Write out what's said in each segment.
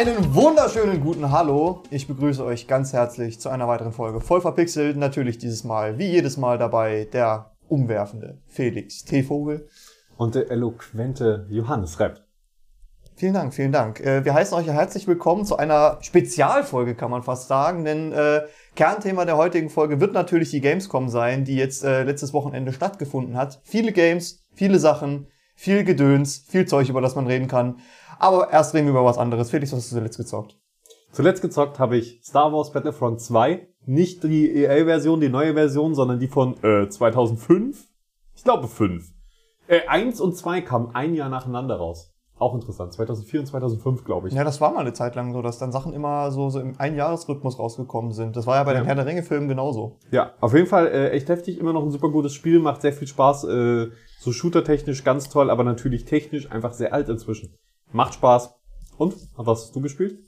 Einen wunderschönen guten Hallo. Ich begrüße euch ganz herzlich zu einer weiteren Folge. Voll verpixelt, natürlich dieses Mal, wie jedes Mal dabei, der umwerfende Felix T. Vogel. Und der eloquente Johannes Repp. Vielen Dank, vielen Dank. Äh, Wir heißen euch herzlich willkommen zu einer Spezialfolge, kann man fast sagen, denn äh, Kernthema der heutigen Folge wird natürlich die Gamescom sein, die jetzt äh, letztes Wochenende stattgefunden hat. Viele Games, viele Sachen, viel Gedöns, viel Zeug, über das man reden kann. Aber erst reden wir über was anderes. Felix, was hast du zuletzt gezockt? Zuletzt gezockt habe ich Star Wars Battlefront 2. Nicht die EA-Version, die neue Version, sondern die von äh, 2005. Ich glaube 5. Äh, 1 und 2 kamen ein Jahr nacheinander raus. Auch interessant. 2004 und 2005, glaube ich. Ja, das war mal eine Zeit lang so, dass dann Sachen immer so, so im Einjahresrhythmus rausgekommen sind. Das war ja bei den Ja. Herr der Ringe-Filmen genauso. Ja, auf jeden Fall äh, echt heftig. Immer noch ein super gutes Spiel. Macht sehr viel Spaß. Äh, so shooter-technisch ganz toll, aber natürlich technisch einfach sehr alt inzwischen. Macht Spaß. Und? Was hast du gespielt?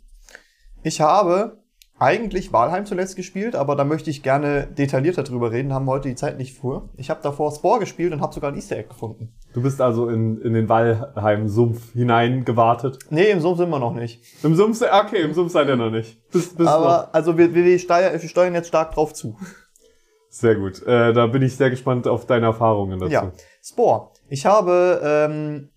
Ich habe eigentlich Walheim zuletzt gespielt, aber da möchte ich gerne detaillierter drüber reden, haben heute die Zeit nicht vor. Ich habe davor Spore gespielt und habe sogar ein Easter Egg gefunden. Du bist also in, in den Walheim-Sumpf hineingewartet. Nee, im Sumpf sind wir noch nicht. Im Sumpf, okay, im Sumpf seid ihr noch nicht. Bis, bis noch. Aber also wir, wir, steuern, wir steuern jetzt stark drauf zu. Sehr gut. Äh, da bin ich sehr gespannt auf deine Erfahrungen dazu. Ja, Spore. Ich habe ähm,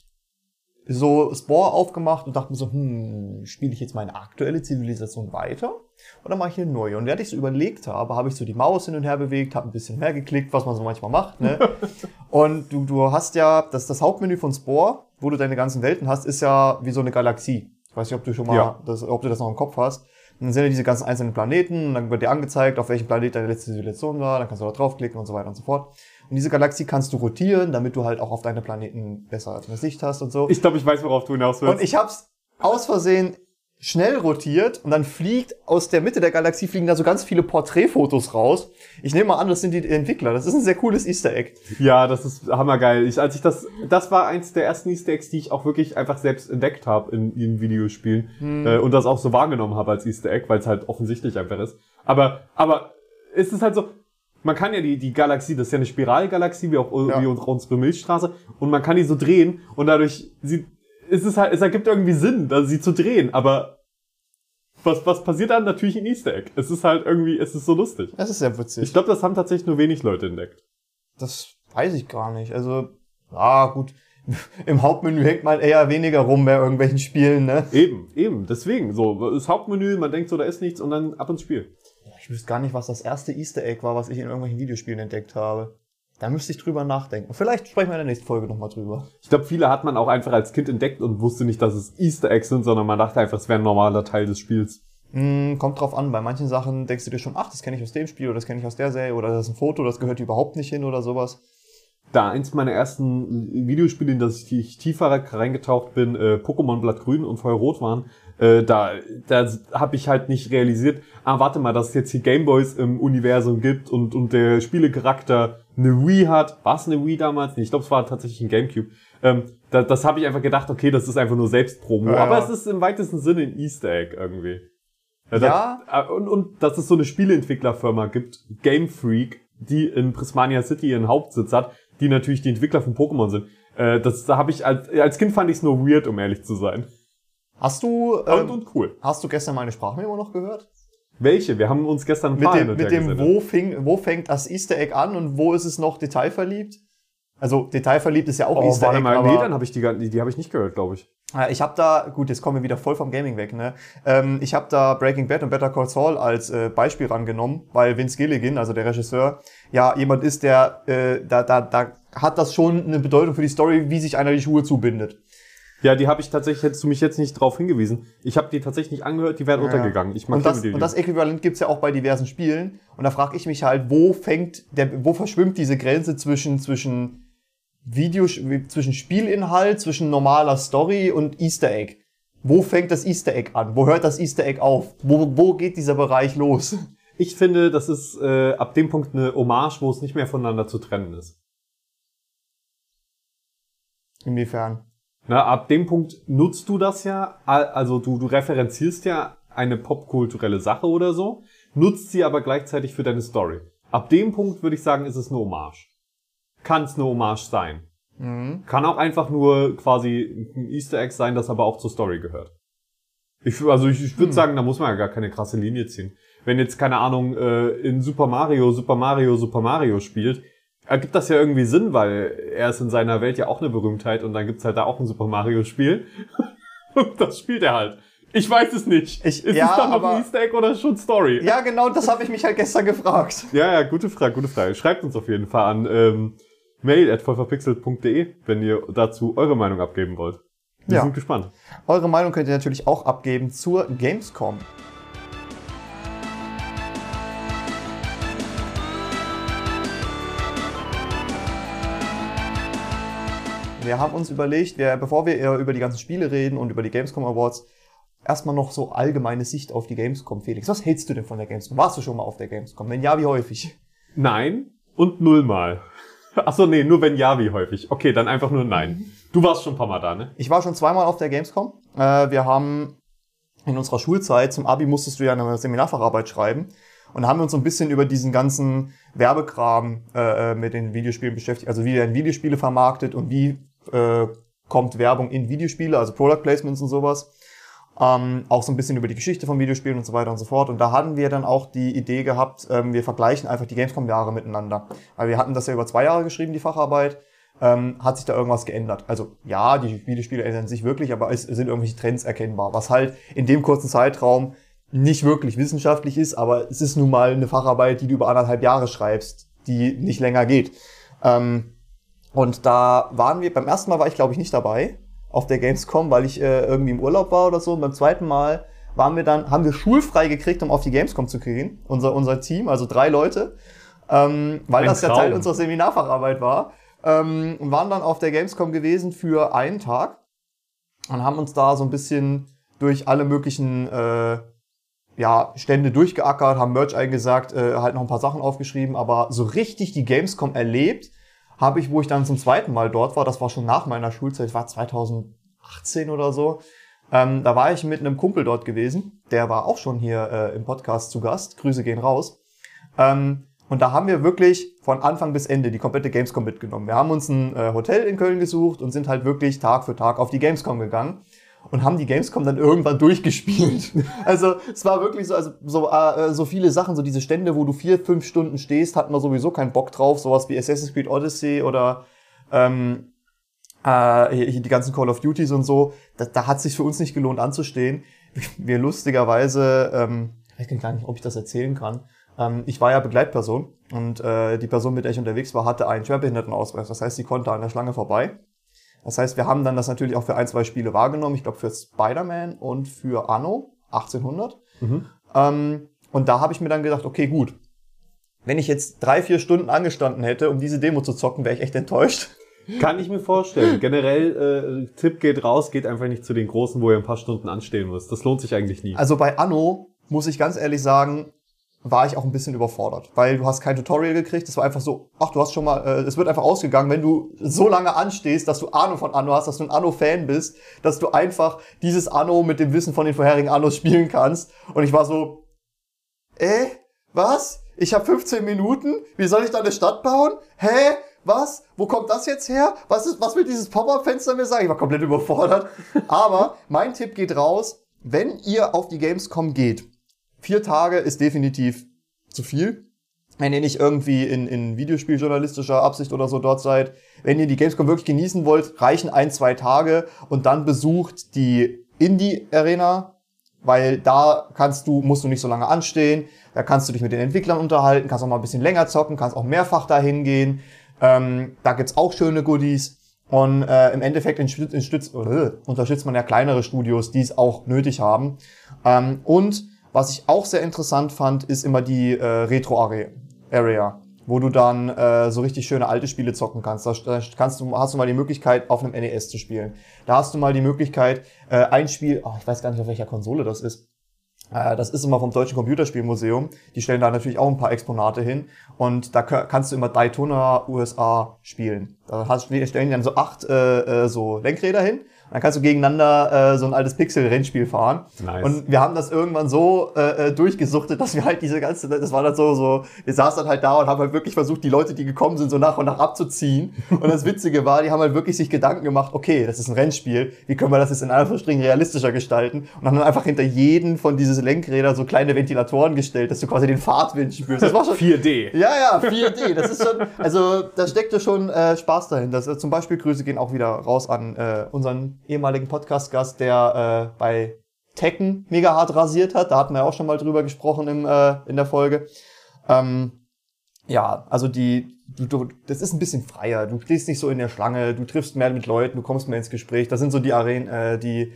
so Spore aufgemacht und dachte mir so, hm, spiele ich jetzt meine aktuelle Zivilisation weiter oder mache ich eine neue? Und während ich so überlegt habe, habe ich so die Maus hin und her bewegt, habe ein bisschen mehr geklickt, was man so manchmal macht. Ne? und du, du hast ja, das, das Hauptmenü von Spore, wo du deine ganzen Welten hast, ist ja wie so eine Galaxie. Ich weiß nicht, ob du schon mal, Ja. das, ob du das noch im Kopf hast. Dann sind ja diese ganzen einzelnen Planeten dann wird dir angezeigt, auf welchem Planet deine letzte Zivilisation war, dann kannst du da draufklicken und so weiter und so fort. Und diese Galaxie kannst du rotieren, damit du halt auch auf deine Planeten besser eine Sicht hast und so. Ich glaube, ich weiß, worauf du hinaus willst. und ich hab's aus Versehen schnell rotiert und dann fliegt aus der Mitte der Galaxie fliegen da so ganz viele Porträtfotos raus. Ich nehme mal an, das sind die Entwickler. Das ist ein sehr cooles Easter Egg. ja, das ist hammergeil. Ich, als ich das, das war eins der ersten Easter Eggs, die ich auch wirklich einfach selbst entdeckt habe in, in Videospielen Hm. äh, und das auch so wahrgenommen habe als Easter Egg, weil es halt offensichtlich einfach ist. Aber, aber es ist halt so, man kann ja die, die Galaxie, das ist ja eine Spiralgalaxie, wie auch Ja. wie unsere Milchstraße, und man kann die so drehen und dadurch sieht, ist es halt, es ergibt irgendwie Sinn, da sie zu drehen, aber was, was passiert dann? Natürlich ein Easter Egg. Es ist halt irgendwie, es ist so lustig. Das ist sehr witzig. Ich glaube, das haben tatsächlich nur wenig Leute entdeckt. Das weiß ich gar nicht. Also, ah, gut. Im Hauptmenü hängt man eher weniger rum bei irgendwelchen Spielen, ne? Eben, eben, deswegen. So, das Hauptmenü, man denkt so, da ist nichts und dann ab ins Spiel. Ich wüsste gar nicht, was das erste Easter Egg war, was ich in irgendwelchen Videospielen entdeckt habe. Da müsste ich drüber nachdenken. Vielleicht sprechen wir in der nächsten Folge nochmal drüber. Ich glaube, viele hat man auch einfach als Kind entdeckt und wusste nicht, dass es Easter Eggs sind, sondern man dachte einfach, es wäre ein normaler Teil des Spiels. Hm, kommt drauf an. Bei manchen Sachen denkst du dir schon, ach, das kenne ich aus dem Spiel oder das kenne ich aus der Serie oder das ist ein Foto, das gehört überhaupt nicht hin oder sowas. Da eins meiner ersten Videospiele, in das ich tiefer reingetaucht bin, äh, Pokémon Blattgrün und Feuerrot waren, äh, da, da habe ich halt nicht realisiert, ah, warte mal, dass es jetzt hier Gameboys im Universum gibt und, und der Spielecharakter eine Wii hat. War es eine Wii damals? Nee, ich glaube, es war tatsächlich ein Gamecube. Ähm, da, das habe ich einfach gedacht, okay, das ist einfach nur Selbstpromo. Ja, Aber ja. es ist im weitesten Sinne ein Easter Egg irgendwie. Äh, Ja. Das, äh, und, und dass es so eine Spieleentwicklerfirma gibt, Game Freak, die in Prismania City ihren Hauptsitz hat, die natürlich die Entwickler von Pokémon sind. Äh, das da habe ich als, als Kind fand ich es nur weird, um ehrlich zu sein. Hast du, ähm, und cool. hast du gestern meine Sprachmemo noch gehört? Welche? Wir haben uns gestern Mit dem, mit dem wo, fing, wo fängt das Easter Egg an und wo ist es noch detailverliebt? Also detailverliebt ist ja auch Oh, Easter warte Egg, mal, nee, dann habe ich die, die, die habe ich nicht gehört, glaube ich. Ja, ich habe da, gut, jetzt kommen wir wieder voll vom Gaming weg, ne? Ähm, ich habe da Breaking Bad und Better Call Saul als äh, Beispiel rangenommen, weil Vince Gilligan, also der Regisseur, ja jemand ist, der äh, da, da, da hat das schon eine Bedeutung für die Story, wie sich einer die Schuhe zubindet. Ja, die habe ich tatsächlich, hättest du mich jetzt nicht drauf hingewiesen. Ich habe die tatsächlich nicht angehört, die wären untergegangen. Ich und das, mir die. und das Äquivalent gibt's ja auch bei diversen Spielen. Und da frage ich mich halt, wo fängt der, wo verschwimmt diese Grenze zwischen zwischen Video, zwischen Spielinhalt, zwischen normaler Story und Easter Egg? Wo fängt das Easter Egg an? Wo hört das Easter Egg auf? Wo, wo geht dieser Bereich los? Ich finde, das ist äh, ab dem Punkt eine Hommage, wo es nicht mehr voneinander zu trennen ist. Inwiefern? Na, ab dem Punkt nutzt du das ja, al- also du, du referenzierst ja eine popkulturelle Sache oder so, nutzt sie aber gleichzeitig für deine Story. Ab dem Punkt würde ich sagen, ist es eine Hommage. Kann es eine Hommage sein. Mhm. Kann auch einfach nur quasi ein Easter Egg sein, das aber auch zur Story gehört. Ich, also ich, ich würde sagen, da muss man ja gar keine krasse Linie ziehen. Wenn jetzt, keine Ahnung, äh, in Super Mario, Super Mario, Super Mario spielt, ergibt das ja irgendwie Sinn, weil er ist in seiner Welt ja auch eine Berühmtheit und dann gibt's halt da auch ein Super Mario Spiel. und das spielt er halt. Ich weiß es nicht. Ich- ist ja, es dann noch ein Easter Egg oder schon Story? Ja, genau, das habe ich mich halt gestern gefragt. Ja, ja, gute Frage, gute Frage. Schreibt uns auf jeden Fall an ähm, mail at vollverpixelt.de, wenn ihr dazu eure Meinung abgeben wollt. Wir Ja. sind gespannt. Eure Meinung könnt ihr natürlich auch abgeben zur Gamescom. Wir haben uns überlegt, wir, bevor wir eher über die ganzen Spiele reden und über die Gamescom Awards, erstmal noch so allgemeine Sicht auf die Gamescom. Felix, was hältst du denn von der Gamescom? Warst du schon mal auf der Gamescom? Wenn ja, wie häufig? Nein und nullmal. Achso, nee, nur wenn ja, wie häufig. Okay, dann einfach nur nein. Du warst schon ein paar Mal da, ne? Ich war schon zweimal auf der Gamescom. Äh, wir haben in unserer Schulzeit zum Abi musstest du ja eine Seminarfacharbeit schreiben. Und da haben wir uns so ein bisschen über diesen ganzen Werbekram äh, äh, mit den Videospielen beschäftigt. Also wie werden Videospiele vermarktet und wie äh, kommt Werbung in Videospiele, also Product Placements und sowas. Ähm, auch so ein bisschen über die Geschichte von Videospielen und so weiter und so fort. Und da hatten wir dann auch die Idee gehabt, ähm, wir vergleichen einfach die Gamescom-Jahre miteinander. Weil wir hatten das ja über zwei Jahre geschrieben, die Facharbeit. Ähm, hat sich da irgendwas geändert? Also ja, die Videospiele ändern sich wirklich, aber es sind irgendwelche Trends erkennbar, was halt in dem kurzen Zeitraum nicht wirklich wissenschaftlich ist, aber es ist nun mal eine Facharbeit, die du über anderthalb Jahre schreibst, die nicht länger geht. Ähm, und da waren wir, beim ersten Mal war ich glaube ich nicht dabei auf der Gamescom, weil ich äh, irgendwie im Urlaub war oder so. Und beim zweiten Mal waren wir dann, haben wir schulfrei gekriegt, um auf die Gamescom zu kriegen. Unser, unser Team, also drei Leute, ähm, weil Ein das ja Traum. Teil unserer Seminarfacharbeit war. Ähm, und waren dann auf der Gamescom gewesen für einen Tag und haben uns da so ein bisschen durch alle möglichen äh, ja, Stände durchgeackert, haben Merch eingesagt, äh, halt noch ein paar Sachen aufgeschrieben, aber so richtig die Gamescom erlebt habe ich, wo ich dann zum zweiten Mal dort war, das war schon nach meiner Schulzeit, war 2018 oder so, ähm, da war ich mit einem Kumpel dort gewesen, der war auch schon hier äh, im Podcast zu Gast, Grüße gehen raus. Ähm, und da haben wir wirklich von Anfang bis Ende die komplette Gamescom mitgenommen. Wir haben uns ein äh, Hotel in Köln gesucht und sind halt wirklich Tag für Tag auf die Gamescom gegangen und haben die Gamescom dann irgendwann durchgespielt. Also es war wirklich so, also so, äh, so viele Sachen, so diese Stände, wo du vier, fünf Stunden stehst, hatten wir sowieso keinen Bock drauf. Sowas wie Assassin's Creed Odyssey oder ähm, äh, die ganzen Call of Duties und so. Da, da hat sich für uns nicht gelohnt anzustehen. Wir lustigerweise, ähm, ich weiß gar nicht, ob ich das erzählen kann. Ähm, ich war ja Begleitperson und äh, die Person, mit der ich unterwegs war, hatte einen Schwerbehindertenausweis. Das heißt, sie konnte an der Schlange vorbei. Das heißt, wir haben dann das natürlich auch für ein, zwei Spiele wahrgenommen. Ich glaube für Spider-Man und für Anno 1800. Mhm. Ähm, und da habe ich mir dann gedacht, okay, gut. Wenn ich jetzt drei, vier Stunden angestanden hätte, um diese Demo zu zocken, wäre ich echt enttäuscht. Kann ich mir vorstellen. Generell, äh, Tipp geht raus, geht einfach nicht zu den Großen, wo ihr ein paar Stunden anstehen müsst. Das lohnt sich eigentlich nie. Also bei Anno, muss ich ganz ehrlich sagen, war ich auch ein bisschen überfordert, weil du hast kein Tutorial gekriegt. Es war einfach so, ach, du hast schon mal, äh, es wird einfach ausgegangen, wenn du so lange anstehst, dass du Ahnung von Anno hast, dass du ein Anno-Fan bist, dass du einfach dieses Anno mit dem Wissen von den vorherigen Annos spielen kannst. Und ich war so, äh, was? Ich habe 15 Minuten? Wie soll ich da eine Stadt bauen? Hä? Was? Wo kommt das jetzt her? Was ist, was will dieses Pop-Up-Fenster mir sagen? Ich war komplett überfordert. Aber mein Tipp geht raus, wenn ihr auf die Gamescom geht, vier Tage ist definitiv zu viel. Wenn ihr nicht irgendwie in, in Videospieljournalistischer Absicht oder so dort seid, wenn ihr die Gamescom wirklich genießen wollt, reichen ein, zwei Tage und dann besucht die Indie-Arena, weil da kannst du, musst du nicht so lange anstehen, da kannst du dich mit den Entwicklern unterhalten, kannst auch mal ein bisschen länger zocken, kannst auch mehrfach dahin gehen. Ähm, da gibt's auch schöne Goodies. Und äh, im Endeffekt unterstützt, man ja kleinere Studios, die es auch nötig haben. Ähm, und was ich auch sehr interessant fand, ist immer die äh, Retro-Area, wo du dann äh, so richtig schöne alte Spiele zocken kannst. Da, kannst du, hast du mal die Möglichkeit, auf einem NES zu spielen. Da hast du mal die Möglichkeit, äh, ein Spiel, oh, ich weiß gar nicht, auf welcher Konsole das ist. Äh, Das ist immer vom Deutschen Computerspielmuseum. Die stellen da natürlich auch ein paar Exponate hin. Und da kannst du immer Daytona USA spielen. Da stellen die dann so acht äh, äh, so Lenkräder hin. Dann kannst du gegeneinander äh, so ein altes Pixel-Rennspiel fahren. Nice. Und wir haben das irgendwann so äh, äh, durchgesuchtet, dass wir halt diese ganze, das war dann so, so, wir saßen dann halt da und haben halt wirklich versucht, die Leute, die gekommen sind, so nach und nach abzuziehen. Und das Witzige war, die haben halt wirklich sich Gedanken gemacht, okay, das ist ein Rennspiel, wie können wir das jetzt in Anführungsstrichen realistischer gestalten? Und haben dann einfach hinter jeden von dieses Lenkräder so kleine Ventilatoren gestellt, dass du quasi den Fahrtwind spürst. Das war schon, 4D. ja, ja, 4D. Das ist schon, also da steckte schon äh, Spaß dahin. Das, äh, zum Beispiel Grüße gehen auch wieder raus an äh, unseren ehemaligen Podcast-Gast, der äh, bei Tekken mega hart rasiert hat. Da hatten wir auch schon mal drüber gesprochen im, äh, in der Folge. Ähm, ja, also die, du, du, das ist ein bisschen freier. Du stehst nicht so in der Schlange, du triffst mehr mit Leuten, du kommst mehr ins Gespräch. Das sind so die Arenen, äh, die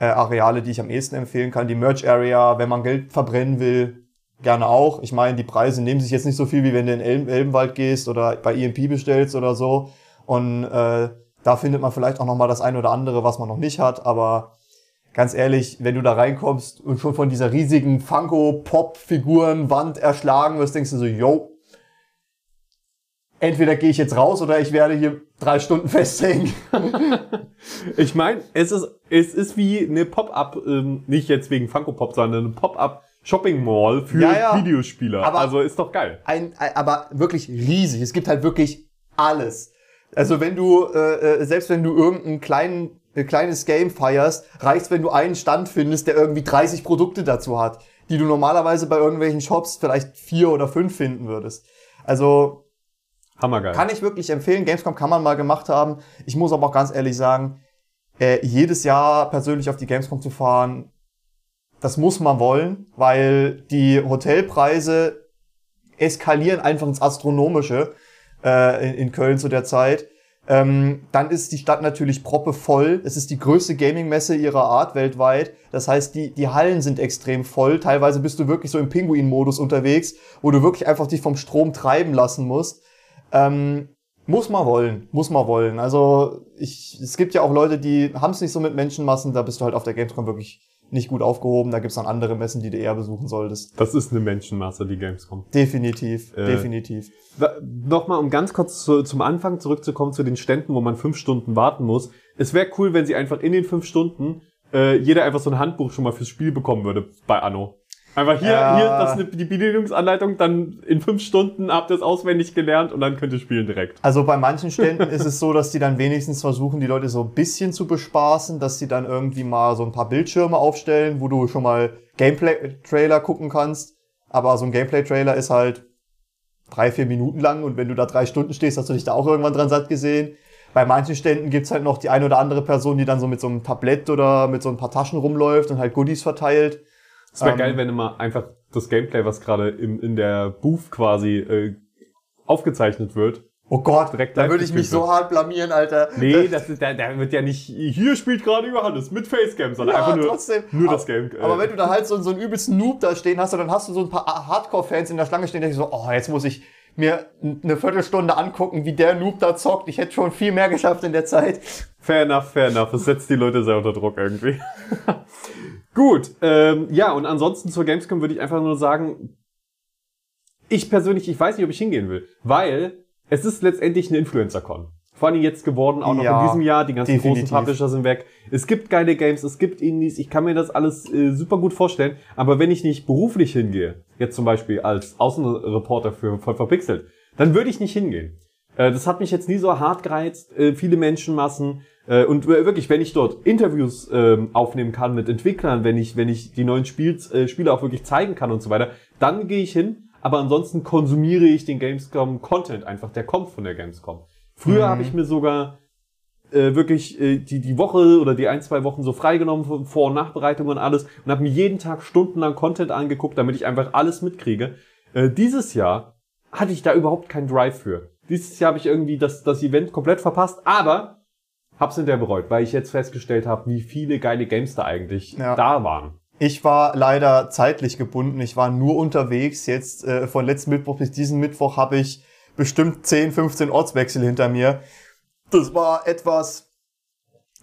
äh, Areale, die ich am ehesten empfehlen kann. Die Merch Area, wenn man Geld verbrennen will, gerne auch. Ich meine, die Preise nehmen sich jetzt nicht so viel, wie wenn du in Elben, Elbenwald gehst oder bei EMP bestellst oder so. Und äh, da findet man vielleicht auch noch mal das eine oder andere, was man noch nicht hat. Aber ganz ehrlich, wenn du da reinkommst und schon von dieser riesigen Funko-Pop-Figuren-Wand erschlagen wirst, denkst du so, yo, entweder gehe ich jetzt raus oder ich werde hier drei Stunden festhängen. Ich meine, es ist, es ist wie eine Pop-up, ähm, nicht jetzt wegen Funko Pop, sondern eine Pop-up Shopping Mall für Ja, ja. Videospieler. Aber- also ist doch geil. ein, ein, aber wirklich riesig. Es gibt halt wirklich alles. Also wenn du, äh, äh, selbst wenn du irgendein kleinen, äh, kleines Game feierst, reicht's, wenn du einen Stand findest, der irgendwie 30 Produkte dazu hat, die du normalerweise bei irgendwelchen Shops vielleicht vier oder fünf finden würdest. Also Hammergeil. kann ich wirklich empfehlen. Gamescom kann man mal gemacht haben. Ich muss aber auch ganz ehrlich sagen, äh, jedes Jahr persönlich auf die Gamescom zu fahren, das muss man wollen, weil die Hotelpreise eskalieren einfach ins Astronomische äh, in, in Köln zu der Zeit. Ähm, dann ist die Stadt natürlich proppevoll. Es ist die größte Gaming-Messe ihrer Art weltweit. Das heißt, die, die Hallen sind extrem voll. Teilweise bist du wirklich so im Pinguin-Modus unterwegs, wo du wirklich einfach dich vom Strom treiben lassen musst. Ähm, muss man wollen, muss man wollen. Also ich, es gibt ja auch Leute, die haben es nicht so mit Menschenmassen. Da bist du halt auf der Gamescom wirklich nicht gut aufgehoben. Da gibt's dann andere Messen, die du eher besuchen solltest. Das ist eine Menschenmasse, die Gamescom. Definitiv, Äh, definitiv. Nochmal, um ganz kurz zu, zum Anfang zurückzukommen zu den Ständen, wo man fünf Stunden warten muss. Es wäre cool, wenn sie einfach in den fünf Stunden äh, jeder einfach so ein Handbuch schon mal fürs Spiel bekommen würde bei Anno. Einfach hier, Ja. hier, das ist die Bedienungsanleitung, dann in fünf Stunden habt ihr es auswendig gelernt und dann könnt ihr spielen direkt. Also bei manchen Ständen ist es so, dass die dann wenigstens versuchen, die Leute so ein bisschen zu bespaßen, dass sie dann irgendwie mal so ein paar Bildschirme aufstellen, wo du schon mal Gameplay-Trailer gucken kannst. Aber so ein Gameplay-Trailer ist halt drei, vier Minuten lang und wenn du da drei Stunden stehst, hast du dich da auch irgendwann dran satt gesehen. Bei manchen Ständen gibt's halt noch die eine oder andere Person, die dann so mit so einem Tablett oder mit so ein paar Taschen rumläuft und halt Goodies verteilt. Es wäre Ähm, geil, wenn immer einfach das Gameplay, was gerade im- in der Booth quasi äh, aufgezeichnet wird. Oh Gott, Direkt da würde ich mich so hart blamieren, Alter. Nee, das ist, da, da wird ja nicht, hier spielt gerade Johannes mit Facecam, sondern Ja, einfach nur, trotzdem. nur das Game. äh, Aber wenn du da halt so, so einen übelsten Noob da stehen hast, und dann hast du so ein paar Hardcore-Fans in der Schlange stehen, die so, oh, jetzt muss ich mir eine Viertelstunde angucken, wie der Noob da zockt. Ich hätte schon viel mehr geschafft in der Zeit. Fair enough, fair enough. Es setzt die Leute sehr unter Druck irgendwie. Gut, ähm, ja, und ansonsten zur Gamescom würde ich einfach nur sagen, ich persönlich, ich weiß nicht, ob ich hingehen will, weil es ist letztendlich eine Influencer-Con. Vor allem jetzt geworden, auch noch Ja, in diesem Jahr, die ganzen definitiv. großen Publisher sind weg. Es gibt geile Games, es gibt Indies, ich kann mir das alles äh, super gut vorstellen, aber wenn ich nicht beruflich hingehe, jetzt zum Beispiel als Außenreporter für voll verpixelt, dann würde ich nicht hingehen. Äh, das hat mich jetzt nie so hart gereizt, äh, viele Menschenmassen. Äh, und äh, wirklich, wenn ich dort Interviews ähm, aufnehmen kann mit Entwicklern, wenn ich, wenn ich die neuen Spiels, äh, Spiele auch wirklich zeigen kann und so weiter, dann gehe ich hin. Aber ansonsten konsumiere ich den Gamescom-Content einfach, der kommt von der Gamescom. Früher Mhm. habe ich mir sogar äh, wirklich äh, die, die Woche oder die ein, zwei Wochen so freigenommen von Vor- und Nachbereitung und alles und habe mir jeden Tag stundenlang Content angeguckt, damit ich einfach alles mitkriege. Äh, dieses Jahr hatte ich da überhaupt keinen Drive für. Dieses Jahr habe ich irgendwie das, das Event komplett verpasst, aber hab's hinterher bereut, weil ich jetzt festgestellt habe, wie viele geile Games da eigentlich Ja. da waren. Ich war leider zeitlich gebunden. Ich war nur unterwegs. Jetzt äh, von letzten Mittwoch bis diesen Mittwoch habe ich bestimmt 10, 15 Ortswechsel hinter mir. Das war etwas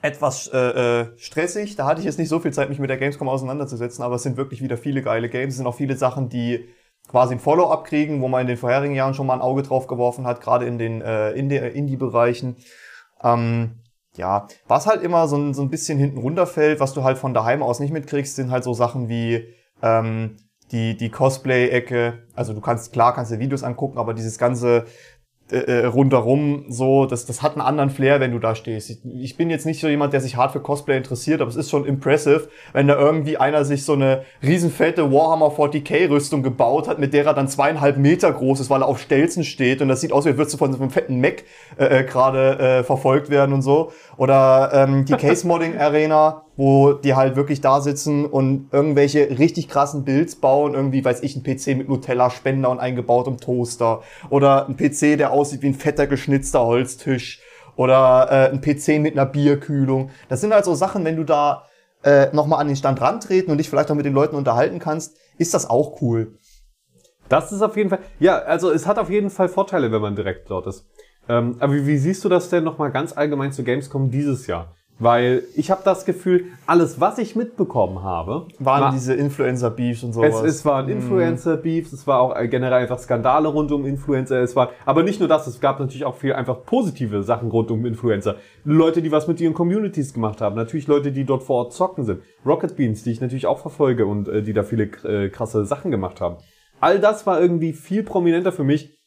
etwas äh, äh, stressig. Da hatte ich jetzt nicht so viel Zeit, mich mit der Gamescom auseinanderzusetzen, aber es sind wirklich wieder viele geile Games. Es sind auch viele Sachen, die quasi ein Follow-up kriegen, wo man in den vorherigen Jahren schon mal ein Auge drauf geworfen hat, gerade in den äh, Indie-Bereichen. Ähm, ja, was halt immer so ein, so ein bisschen hinten runterfällt, was du halt von daheim aus nicht mitkriegst, sind halt so Sachen wie ähm, die, die Cosplay-Ecke. Also du kannst, klar, kannst dir Videos angucken, aber dieses ganze äh, äh, rundherum so, das, das hat einen anderen Flair, wenn du da stehst. Ich, ich bin jetzt nicht so jemand, der sich hart für Cosplay interessiert, aber es ist schon impressive, wenn da irgendwie einer sich so eine riesenfette Warhammer 40k Rüstung gebaut hat, mit der er dann zweieinhalb Meter groß ist, weil er auf Stelzen steht und das sieht aus, als würdest du von so einem fetten Mac äh, äh, gerade äh, verfolgt werden und so. Oder ähm, die Case Modding Arena, wo die halt wirklich da sitzen und irgendwelche richtig krassen Builds bauen, irgendwie, weiß ich, ein PC mit Nutella-Spender und eingebautem Toaster. Oder ein PC, der aussieht wie ein fetter geschnitzter Holztisch. Oder äh, ein PC mit einer Bierkühlung. Das sind halt so Sachen, wenn du da äh, nochmal an den Stand rantreten und dich vielleicht auch mit den Leuten unterhalten kannst, ist das auch cool. Das ist auf jeden Fall, ja, also es hat auf jeden Fall Vorteile, wenn man direkt dort ist. Ähm, aber wie, wie siehst du das denn nochmal ganz allgemein zu Gamescom dieses Jahr? Weil ich habe das Gefühl, alles, was ich mitbekommen habe, waren war, diese Influencer-Beefs und sowas. Es, es waren mhm. Influencer-Beefs, es war auch generell einfach Skandale rund um Influencer. Es war, aber nicht nur das, es gab natürlich auch viel einfach positive Sachen rund um Influencer. Leute, die was mit ihren Communities gemacht haben. Natürlich Leute, die dort vor Ort zocken sind. Rocket Beans, die ich natürlich auch verfolge und äh, die da viele äh, krasse Sachen gemacht haben. All das war irgendwie viel prominenter für mich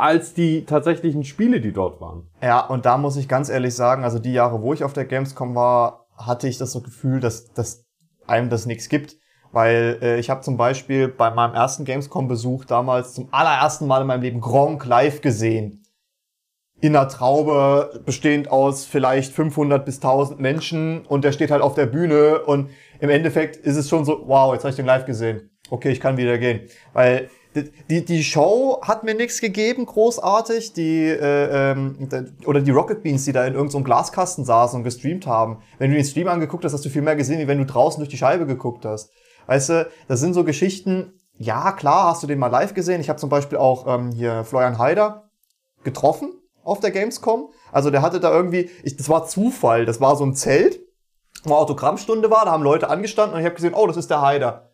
als die tatsächlichen Spiele, die dort waren. Ja, und da muss ich ganz ehrlich sagen, also die Jahre, wo ich auf der Gamescom war, hatte ich das so Gefühl, dass, dass einem das nichts gibt. Weil äh, ich habe zum Beispiel bei meinem ersten Gamescom-Besuch damals zum allerersten Mal in meinem Leben Gronk live gesehen. In einer Traube bestehend aus vielleicht 500 bis 1000 Menschen und der steht halt auf der Bühne und im Endeffekt ist es schon so, wow, jetzt habe ich den live gesehen. Okay, ich kann wieder gehen. Weil die, die Show hat mir nichts gegeben, großartig. Die, äh, ähm, oder die Rocket Beans, die da in irgendeinem so Glaskasten saßen und gestreamt haben. Wenn du den Stream angeguckt hast, hast du viel mehr gesehen, wie wenn du draußen durch die Scheibe geguckt hast. Weißt du, das sind so Geschichten, ja, klar, hast du den mal live gesehen. Ich habe zum Beispiel auch ähm, hier Florian Haider getroffen auf der Gamescom. Also der hatte da irgendwie, ich, das war Zufall, das war so ein Zelt, wo Autogrammstunde war, da haben Leute angestanden und ich habe gesehen, oh, das ist der Haider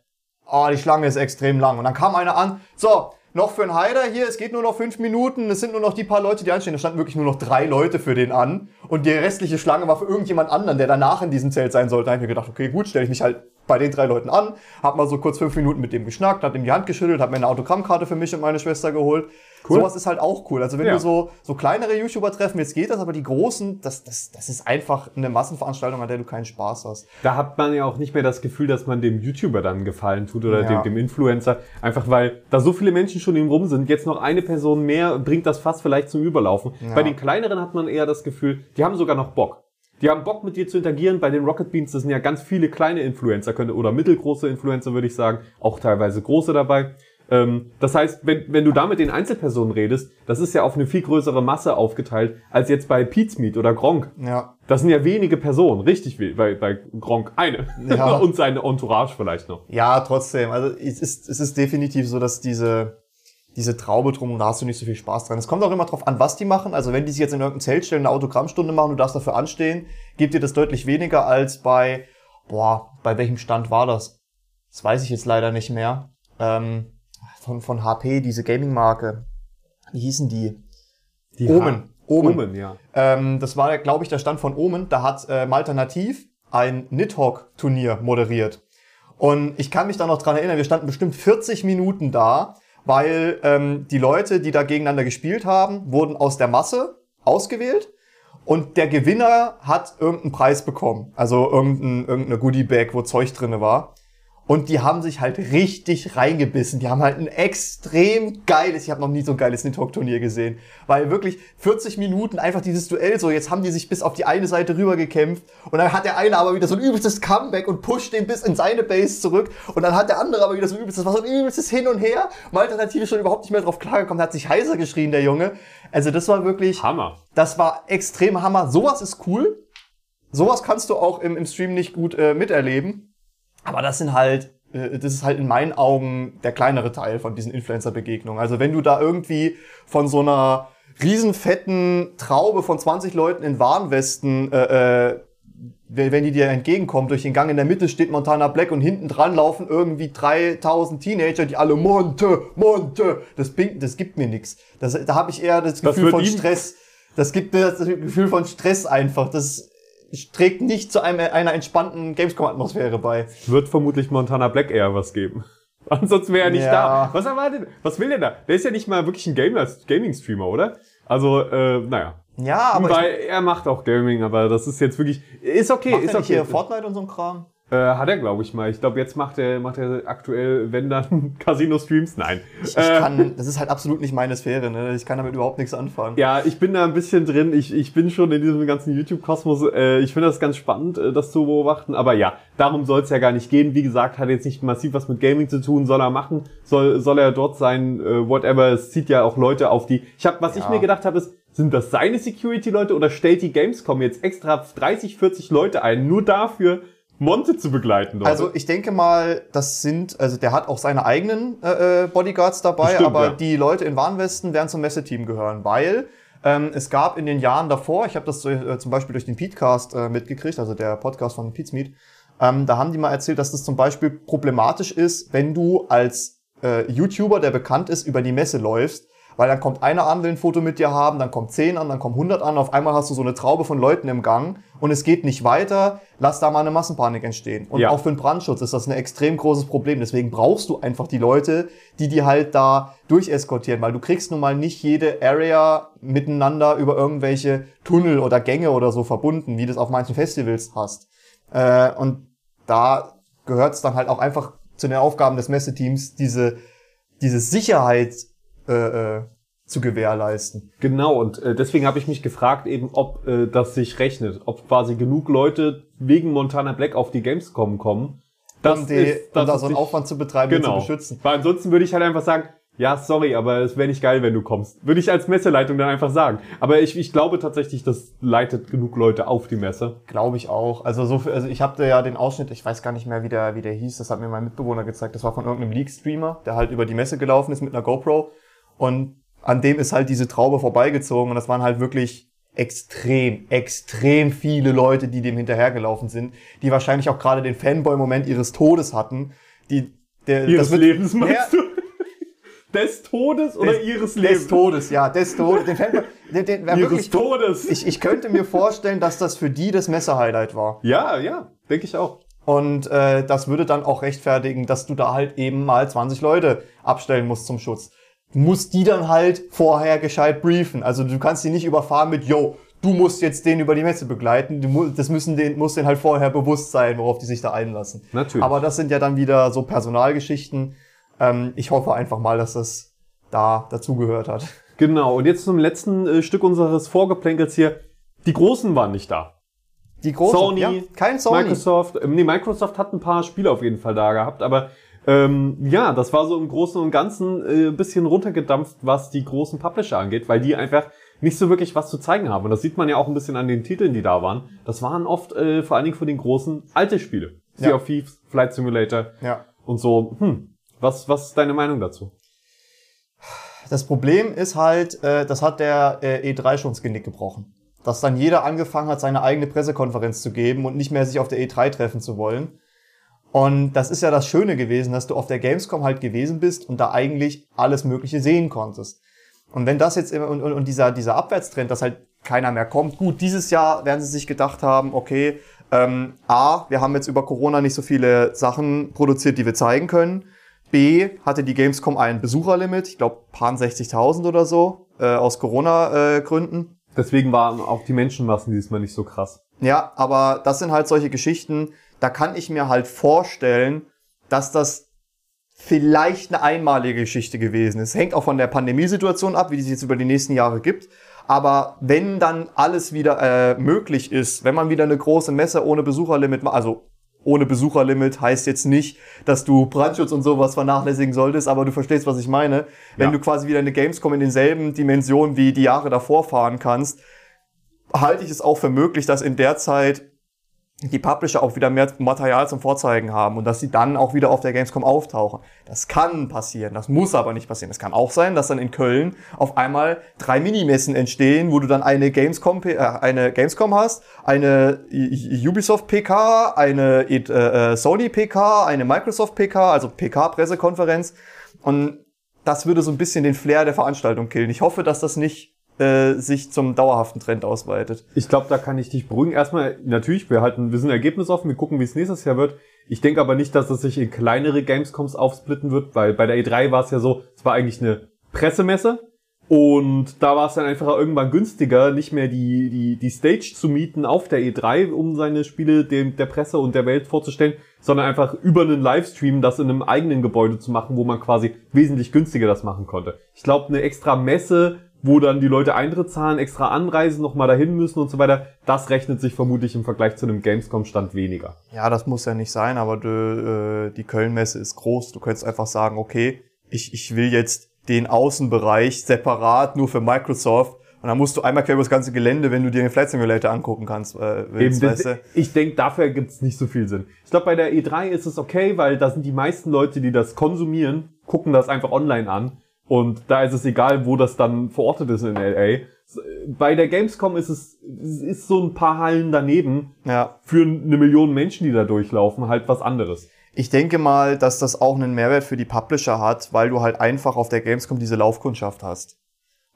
oh, die Schlange ist extrem lang. Und dann kam einer an, so, noch für einen Heider hier, es geht nur noch fünf Minuten, es sind nur noch die paar Leute, die anstehen. Da standen wirklich nur noch drei Leute für den an. Und die restliche Schlange war für irgendjemand anderen, der danach in diesem Zelt sein sollte. Da habe ich mir gedacht, okay, gut, stelle ich mich halt bei den drei Leuten an, hab mal so kurz fünf Minuten mit dem geschnackt, hab ihm die Hand geschüttelt, hab mir eine Autogrammkarte für mich und meine Schwester geholt. Cool. Sowas ist halt auch cool. Also wenn ja. du so, so kleinere YouTuber treffen, jetzt geht das, aber die großen, das, das, das ist einfach eine Massenveranstaltung, an der du keinen Spaß hast. Da hat man ja auch nicht mehr das Gefühl, dass man dem YouTuber dann Gefallen tut oder ja. dem, dem Influencer. Einfach weil da so viele Menschen schon im Rum sind. Jetzt noch eine Person mehr bringt das fast vielleicht zum Überlaufen. Ja. Bei den kleineren hat man eher das Gefühl, die haben sogar noch Bock. Die haben Bock mit dir zu interagieren. Bei den Rocket Beans, das sind ja ganz viele kleine Influencer oder mittelgroße Influencer, würde ich sagen. Auch teilweise große dabei. Ähm, das heißt, wenn, wenn du da mit den Einzelpersonen redest, das ist ja auf eine viel größere Masse aufgeteilt, als jetzt bei Pete's Meat oder Gronk. Ja. Das sind ja wenige Personen, richtig wie bei, bei Gronk eine. Ja. Und seine Entourage vielleicht noch. Ja, trotzdem. Also es ist, es ist definitiv so, dass diese, diese Traube drum, da hast du nicht so viel Spaß dran. Es kommt auch immer drauf an, was die machen. Also wenn die sich jetzt in irgendeinem Zelt stellen, eine Autogrammstunde machen, du darfst dafür anstehen, gibt dir das deutlich weniger als bei, boah, bei welchem Stand war das? Das weiß ich jetzt leider nicht mehr. Ähm, von, von HP, diese Gaming-Marke. Wie hießen die? die Omen. Omen. Omen, ja. Ähm, das war, glaube ich, der Stand von Omen. Da hat ähm, Alternativ ein Nidhogg-Turnier moderiert. Und ich kann mich da noch dran erinnern, wir standen bestimmt 40 Minuten da, weil ähm, die Leute, die da gegeneinander gespielt haben, wurden aus der Masse ausgewählt und der Gewinner hat irgendeinen Preis bekommen. Also irgendein, irgendeine Goodie-Bag, wo Zeug drinne war. Und die haben sich halt richtig reingebissen. Die haben halt ein extrem geiles, ich habe noch nie so ein geiles Nidhogg-Turnier gesehen. Weil wirklich 40 Minuten einfach dieses Duell so, jetzt haben die sich bis auf die eine Seite rüber gekämpft. Und dann hat der eine aber wieder so ein übelstes Comeback und pusht den bis in seine Base zurück. Und dann hat der andere aber wieder so ein übelstes, was so ein übelstes Hin und Her. Malte hat natürlich schon überhaupt nicht mehr drauf klargekommen, hat sich heiser geschrien, der Junge. Also das war wirklich... Hammer. Das war extrem Hammer. Sowas ist cool. Sowas kannst du auch im, im Stream nicht gut äh, miterleben. Aber das sind halt, äh, das ist halt in meinen Augen der kleinere Teil von diesen Influencer-Begegnungen. Also wenn du da irgendwie von so einer riesenfetten Traube von 20 Leuten in Warnwesten äh, äh, wenn die dir entgegenkommen, durch den Gang in der Mitte steht Montana Black und hinten dran laufen irgendwie 3000 Teenager, die alle Monte, Monte, das, bringt, das gibt mir nichts. Das, da habe ich eher das Gefühl wird von Stress. Das gibt mir das Gefühl von Stress einfach. Das trägt nicht zu einem, einer entspannten Gamescom-Atmosphäre bei. Wird vermutlich Montana Black eher was geben. Ansonsten wäre er nicht Ja. da. Was erwartet? Was will der da? Der ist ja nicht mal wirklich ein Gamer, Gaming-Streamer, oder? Also, äh, naja. Ja, aber Weil er macht auch Gaming, aber das ist jetzt wirklich. Ist okay, macht ist er nicht okay. hier Fortnite und so ein Kram? Äh, hat er, glaube ich mal. Ich glaube, jetzt macht er, macht er aktuell, wenn dann Casino-Streams. Nein. Ich Äh, kann, das ist halt absolut nicht meine Sphäre, ne? Ich kann damit überhaupt nichts anfangen. Ja, ich bin da ein bisschen drin. Ich, ich bin schon in diesem ganzen YouTube-Kosmos. Äh, ich finde das ganz spannend, äh, das zu beobachten. Aber ja, darum soll es ja gar nicht gehen. Wie gesagt, hat jetzt nicht massiv was mit Gaming zu tun. Soll er machen, soll, soll er dort sein, whatever. Es zieht ja auch Leute auf die. Ich habe, was ich Ja. mir gedacht habe, ist, sind das seine Security-Leute oder stellt die Gamescom jetzt extra 30, 40 Leute ein, nur dafür Monte zu begleiten? Dort? Also ich denke mal, das sind, also der hat auch seine eigenen äh, äh, Bodyguards dabei, Bestimmt, aber ja. die Leute in Warnwesten werden zum Messeteam gehören, weil ähm, es gab in den Jahren davor, ich habe das so, äh, zum Beispiel durch den Petecast äh, mitgekriegt, also der Podcast von Meet, ähm, da haben die mal erzählt, dass das zum Beispiel problematisch ist, wenn du als äh, YouTuber, der bekannt ist, über die Messe läufst, weil dann kommt einer an, will ein Foto mit dir haben, dann kommt 10 an, dann kommen 100 an, auf einmal hast du so eine Traube von Leuten im Gang und es geht nicht weiter, lass da mal eine Massenpanik entstehen. Und Ja. auch für den Brandschutz ist das ein extrem großes Problem. Deswegen brauchst du einfach die Leute, die die halt da durcheskortieren, weil du kriegst nun mal nicht jede Area miteinander über irgendwelche Tunnel oder Gänge oder so verbunden, wie du es auf manchen Festivals hast. Äh, und da gehört es dann halt auch einfach zu den Aufgaben des Messeteams, diese, diese Sicherheit äh, äh, zu gewährleisten. Genau, und äh, deswegen habe ich mich gefragt, eben, ob äh, das sich rechnet, ob quasi genug Leute wegen Montana Black auf die Gamescom kommen. Das um, die, ist, um da so einen Aufwand zu betreiben, genau. zu beschützen. Weil ansonsten würde ich halt einfach sagen, ja, sorry, aber es wäre nicht geil, wenn du kommst. Würde ich als Messeleitung dann einfach sagen. Aber ich, ich glaube tatsächlich, das leitet genug Leute auf die Messe. Glaube ich auch. Also so, viel- also ich habe ja den Ausschnitt, ich weiß gar nicht mehr, wie der, wie der hieß. Das hat mir mein Mitbewohner gezeigt. Das war von irgendeinem League-Streamer, der halt über die Messe gelaufen ist mit einer GoPro und an dem ist halt diese Traube vorbeigezogen und das waren halt wirklich extrem, extrem viele Leute, die dem hinterhergelaufen sind, die wahrscheinlich auch gerade den Fanboy-Moment ihres Todes hatten. Die, der, Ihres wird- Lebens meinst Ja, du? Des Todes oder des- ihres Des Lebens? Todes, ja, des Todes. Den Fanboy, den, den, Ihres wirklich, Todes. ich, ich könnte mir vorstellen, dass das für die das Messe-Highlight war. ja, ja, denke ich auch. Und äh, das würde dann auch rechtfertigen, dass du da halt eben mal 20 Leute abstellen musst zum Schutz. Du musst die dann halt vorher gescheit briefen. Also du kannst die nicht überfahren mit, yo, du musst jetzt den über die Messe begleiten. Du, das müssen den, muss denen halt vorher bewusst sein, worauf die sich da einlassen. Natürlich. Aber das sind ja dann wieder so Personalgeschichten. Ähm, ich hoffe einfach mal, dass das da dazugehört hat. Genau, und jetzt zum letzten äh, Stück unseres Vorgeplänkels hier. Die Großen waren nicht da. Die großen, Sony, ja, kein Sony. Microsoft, ähm, nee, Microsoft hat ein paar Spiele auf jeden Fall da gehabt, aber ähm, ja, das war so im Großen und Ganzen äh, ein bisschen runtergedampft, was die großen Publisher angeht, weil die einfach nicht so wirklich was zu zeigen haben. Und das sieht man ja auch ein bisschen an den Titeln, die da waren. Das waren oft äh, vor allen Dingen von den großen alte Spiele. Sea Ja. of Thieves, Flight Simulator Ja. und so. Hm, was, was ist deine Meinung dazu? Das Problem ist halt, äh, das hat der äh, E3 schon ins Genick gebrochen. Dass dann jeder angefangen hat, seine eigene Pressekonferenz zu geben und nicht mehr sich auf der E3 treffen zu wollen. Und das ist ja das Schöne gewesen, dass du auf der Gamescom halt gewesen bist und da eigentlich alles Mögliche sehen konntest. Und wenn das jetzt immer, und, und, und dieser, dieser Abwärtstrend, dass halt keiner mehr kommt, gut, dieses Jahr werden sie sich gedacht haben, okay, ähm, A, wir haben jetzt über Corona nicht so viele Sachen produziert, die wir zeigen können. B, hatte die Gamescom ein Besucherlimit, ich glaube, paar 60.000 oder so, äh, aus Corona-Gründen. Deswegen waren auch die Menschenmassen diesmal nicht so krass. Ja, aber das sind halt solche Geschichten, da kann ich mir halt vorstellen, dass das vielleicht eine einmalige Geschichte gewesen ist. Hängt auch von der Pandemiesituation ab, wie die sich jetzt über die nächsten Jahre gibt. Aber wenn dann alles wieder äh, möglich ist, wenn man wieder eine große Messe ohne Besucherlimit macht, also ohne Besucherlimit heißt jetzt nicht, dass du Brandschutz und sowas vernachlässigen solltest, aber du verstehst, was ich meine. Wenn Ja. du quasi wieder eine Gamescom in denselben Dimensionen wie die Jahre davor fahren kannst, halte ich es auch für möglich, dass in der Zeit die Publisher auch wieder mehr Material zum Vorzeigen haben und dass sie dann auch wieder auf der Gamescom auftauchen. Das kann passieren, das muss aber nicht passieren. Es kann auch sein, dass dann in Köln auf einmal drei Minimessen entstehen, wo du dann eine Gamescom, äh, eine Gamescom hast, eine Ubisoft PK, eine äh, Sony PK, eine Microsoft PK, also PK Pressekonferenz und das würde so ein bisschen den Flair der Veranstaltung killen. Ich hoffe, dass das nicht äh, sich zum dauerhaften Trend ausweitet. Ich glaube, da kann ich dich beruhigen. Erstmal, natürlich, wir halten, wir sind Ergebnis offen, wir gucken, wie es nächstes Jahr wird. Ich denke aber nicht, dass es sich in kleinere Gamescoms aufsplitten wird, weil bei der E3 war es ja so, es war eigentlich eine Pressemesse und da war es dann einfach irgendwann günstiger, nicht mehr die, die, die Stage zu mieten auf der E3, um seine Spiele dem, der Presse und der Welt vorzustellen, sondern einfach über einen Livestream das in einem eigenen Gebäude zu machen, wo man quasi wesentlich günstiger das machen konnte. Ich glaube, eine extra Messe wo dann die Leute Eintritt zahlen, extra anreisen, nochmal dahin müssen und so weiter, das rechnet sich vermutlich im Vergleich zu einem Gamescom-Stand weniger. Ja, das muss ja nicht sein, aber du, äh, die Köln-Messe ist groß. Du könntest einfach sagen, okay, ich, ich will jetzt den Außenbereich separat nur für Microsoft und dann musst du einmal quer über das ganze Gelände, wenn du dir den Flight Simulator angucken kannst. Äh, willst, Eben, weißt du? Ich denke, dafür gibt's nicht so viel Sinn. Ich glaube, bei der E3 ist es okay, weil da sind die meisten Leute, die das konsumieren, gucken das einfach online an. Und da ist es egal, wo das dann verortet ist in LA. Bei der Gamescom ist es, es ist so ein paar Hallen daneben. Ja. Für eine Million Menschen, die da durchlaufen, halt was anderes. Ich denke mal, dass das auch einen Mehrwert für die Publisher hat, weil du halt einfach auf der Gamescom diese Laufkundschaft hast.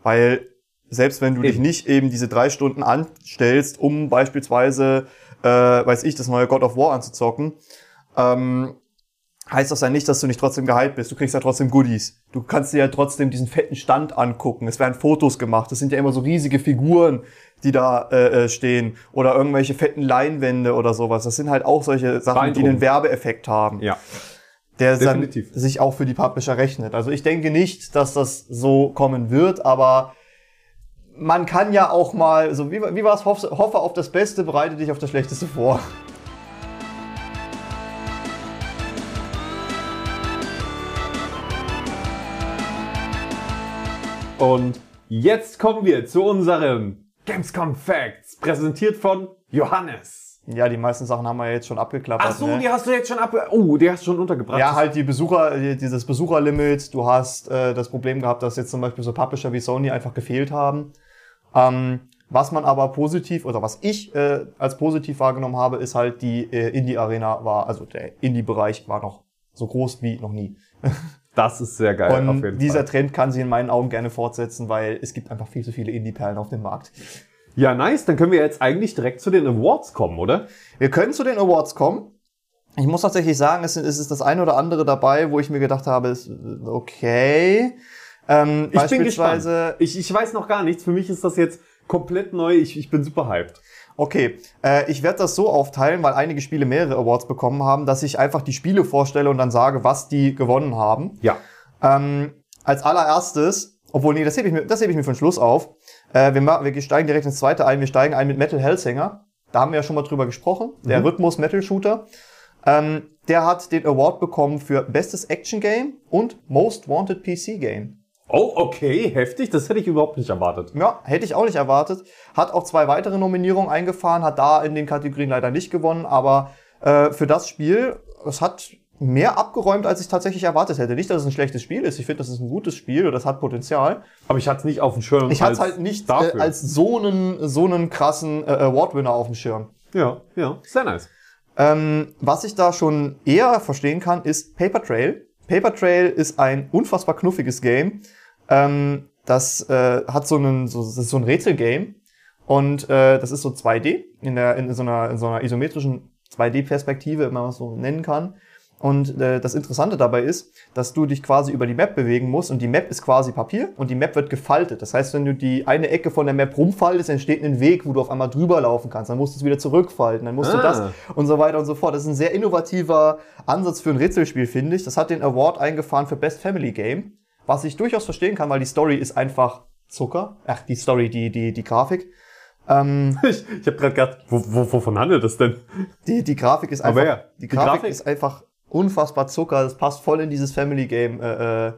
Weil selbst wenn du eben. dich nicht eben diese drei Stunden anstellst, um beispielsweise, äh, weiß ich, das neue God of War anzuzocken, ähm, heißt das ja nicht, dass du nicht trotzdem geheilt bist. Du kriegst ja trotzdem Goodies. Du kannst dir ja trotzdem diesen fetten Stand angucken. Es werden Fotos gemacht. Das sind ja immer so riesige Figuren, die da äh, äh stehen. Oder irgendwelche fetten Leinwände oder sowas. Das sind halt auch solche Sachen, die einen Werbeeffekt haben. Ja. Der Definitiv. dann sich auch für die Publisher rechnet. Also ich denke nicht, dass das so kommen wird, aber man kann ja auch mal, so wie, wie war es, hoffe auf das Beste, bereite dich auf das Schlechteste vor. Und jetzt kommen wir zu unseren Gamescom Facts, präsentiert von Johannes. Ja, die meisten Sachen haben wir jetzt schon abgeklappert. Ach so, ne? die hast du jetzt schon ab. Oh, die hast du schon untergebracht. Ja, halt die Besucher, dieses Besucherlimit. Du hast äh, das Problem gehabt, dass jetzt zum Beispiel so Publisher wie Sony einfach gefehlt haben. Ähm, was man aber positiv oder was ich äh, als positiv wahrgenommen habe, ist halt die äh, Indie Arena war, also der Indie Bereich war noch so groß wie noch nie. Das ist sehr geil. Und dieser Fall. Trend kann sich in meinen Augen gerne fortsetzen, weil es gibt einfach viel zu viele Indie-Perlen auf dem Markt. Ja, nice. Dann können wir jetzt eigentlich direkt zu den Awards kommen, oder? Wir können zu den Awards kommen. Ich muss tatsächlich sagen, es ist das eine oder andere dabei, wo ich mir gedacht habe, okay. Ähm, ich bin gespannt. Ich, ich weiß noch gar nichts. Für mich ist das jetzt komplett neu. Ich, ich bin super hyped. Okay, äh, ich werde das so aufteilen, weil einige Spiele mehrere Awards bekommen haben, dass ich einfach die Spiele vorstelle und dann sage, was die gewonnen haben. Ja. Ähm, als allererstes, obwohl, nee, das hebe ich mir, das hebe ich mir für den Schluss auf. Äh, wir, wir steigen direkt ins zweite ein. Wir steigen ein mit Metal Hellsinger. Da haben wir ja schon mal drüber gesprochen. Der mhm. Rhythmus-Metal-Shooter. Ähm, der hat den Award bekommen für Bestes Action Game und Most Wanted PC Game. Oh, okay, heftig. Das hätte ich überhaupt nicht erwartet. Ja, hätte ich auch nicht erwartet. Hat auch zwei weitere Nominierungen eingefahren, hat da in den Kategorien leider nicht gewonnen, aber äh, für das Spiel, es hat mehr abgeräumt, als ich tatsächlich erwartet hätte. Nicht, dass es ein schlechtes Spiel ist. Ich finde, das ist ein gutes Spiel oder das hat Potenzial. Aber ich hatte es nicht auf dem Schirm. Ich hatte es halt nicht äh, als so einen, so einen krassen äh, Award-Winner auf dem Schirm. Ja, ja, sehr nice. Ähm, was ich da schon eher verstehen kann, ist Paper Trail. Paper Trail ist ein unfassbar knuffiges Game ähm, das äh, hat so einen, so, das ist so ein Rätselgame und äh, das ist so 2D in der in so einer in so einer isometrischen 2D-Perspektive, wenn man das so nennen kann. Und äh, das Interessante dabei ist, dass du dich quasi über die Map bewegen musst und die Map ist quasi Papier und die Map wird gefaltet. Das heißt, wenn du die eine Ecke von der Map rumfaltest, entsteht ein Weg, wo du auf einmal drüber laufen kannst. Dann musst du es wieder zurückfalten, dann musst ah. du das und so weiter und so fort. Das ist ein sehr innovativer Ansatz für ein Rätselspiel, finde ich. Das hat den Award eingefahren für Best Family Game. Was ich durchaus verstehen kann, weil die Story ist einfach Zucker. Ach, die Story, die, die, die Grafik. Ähm, ich ich habe gerade gedacht, wo, wo, wovon handelt das denn? Die, die Grafik ist einfach, ja, die, die Grafik, Grafik, ist einfach unfassbar Zucker. Das passt voll in dieses Family Game, äh, äh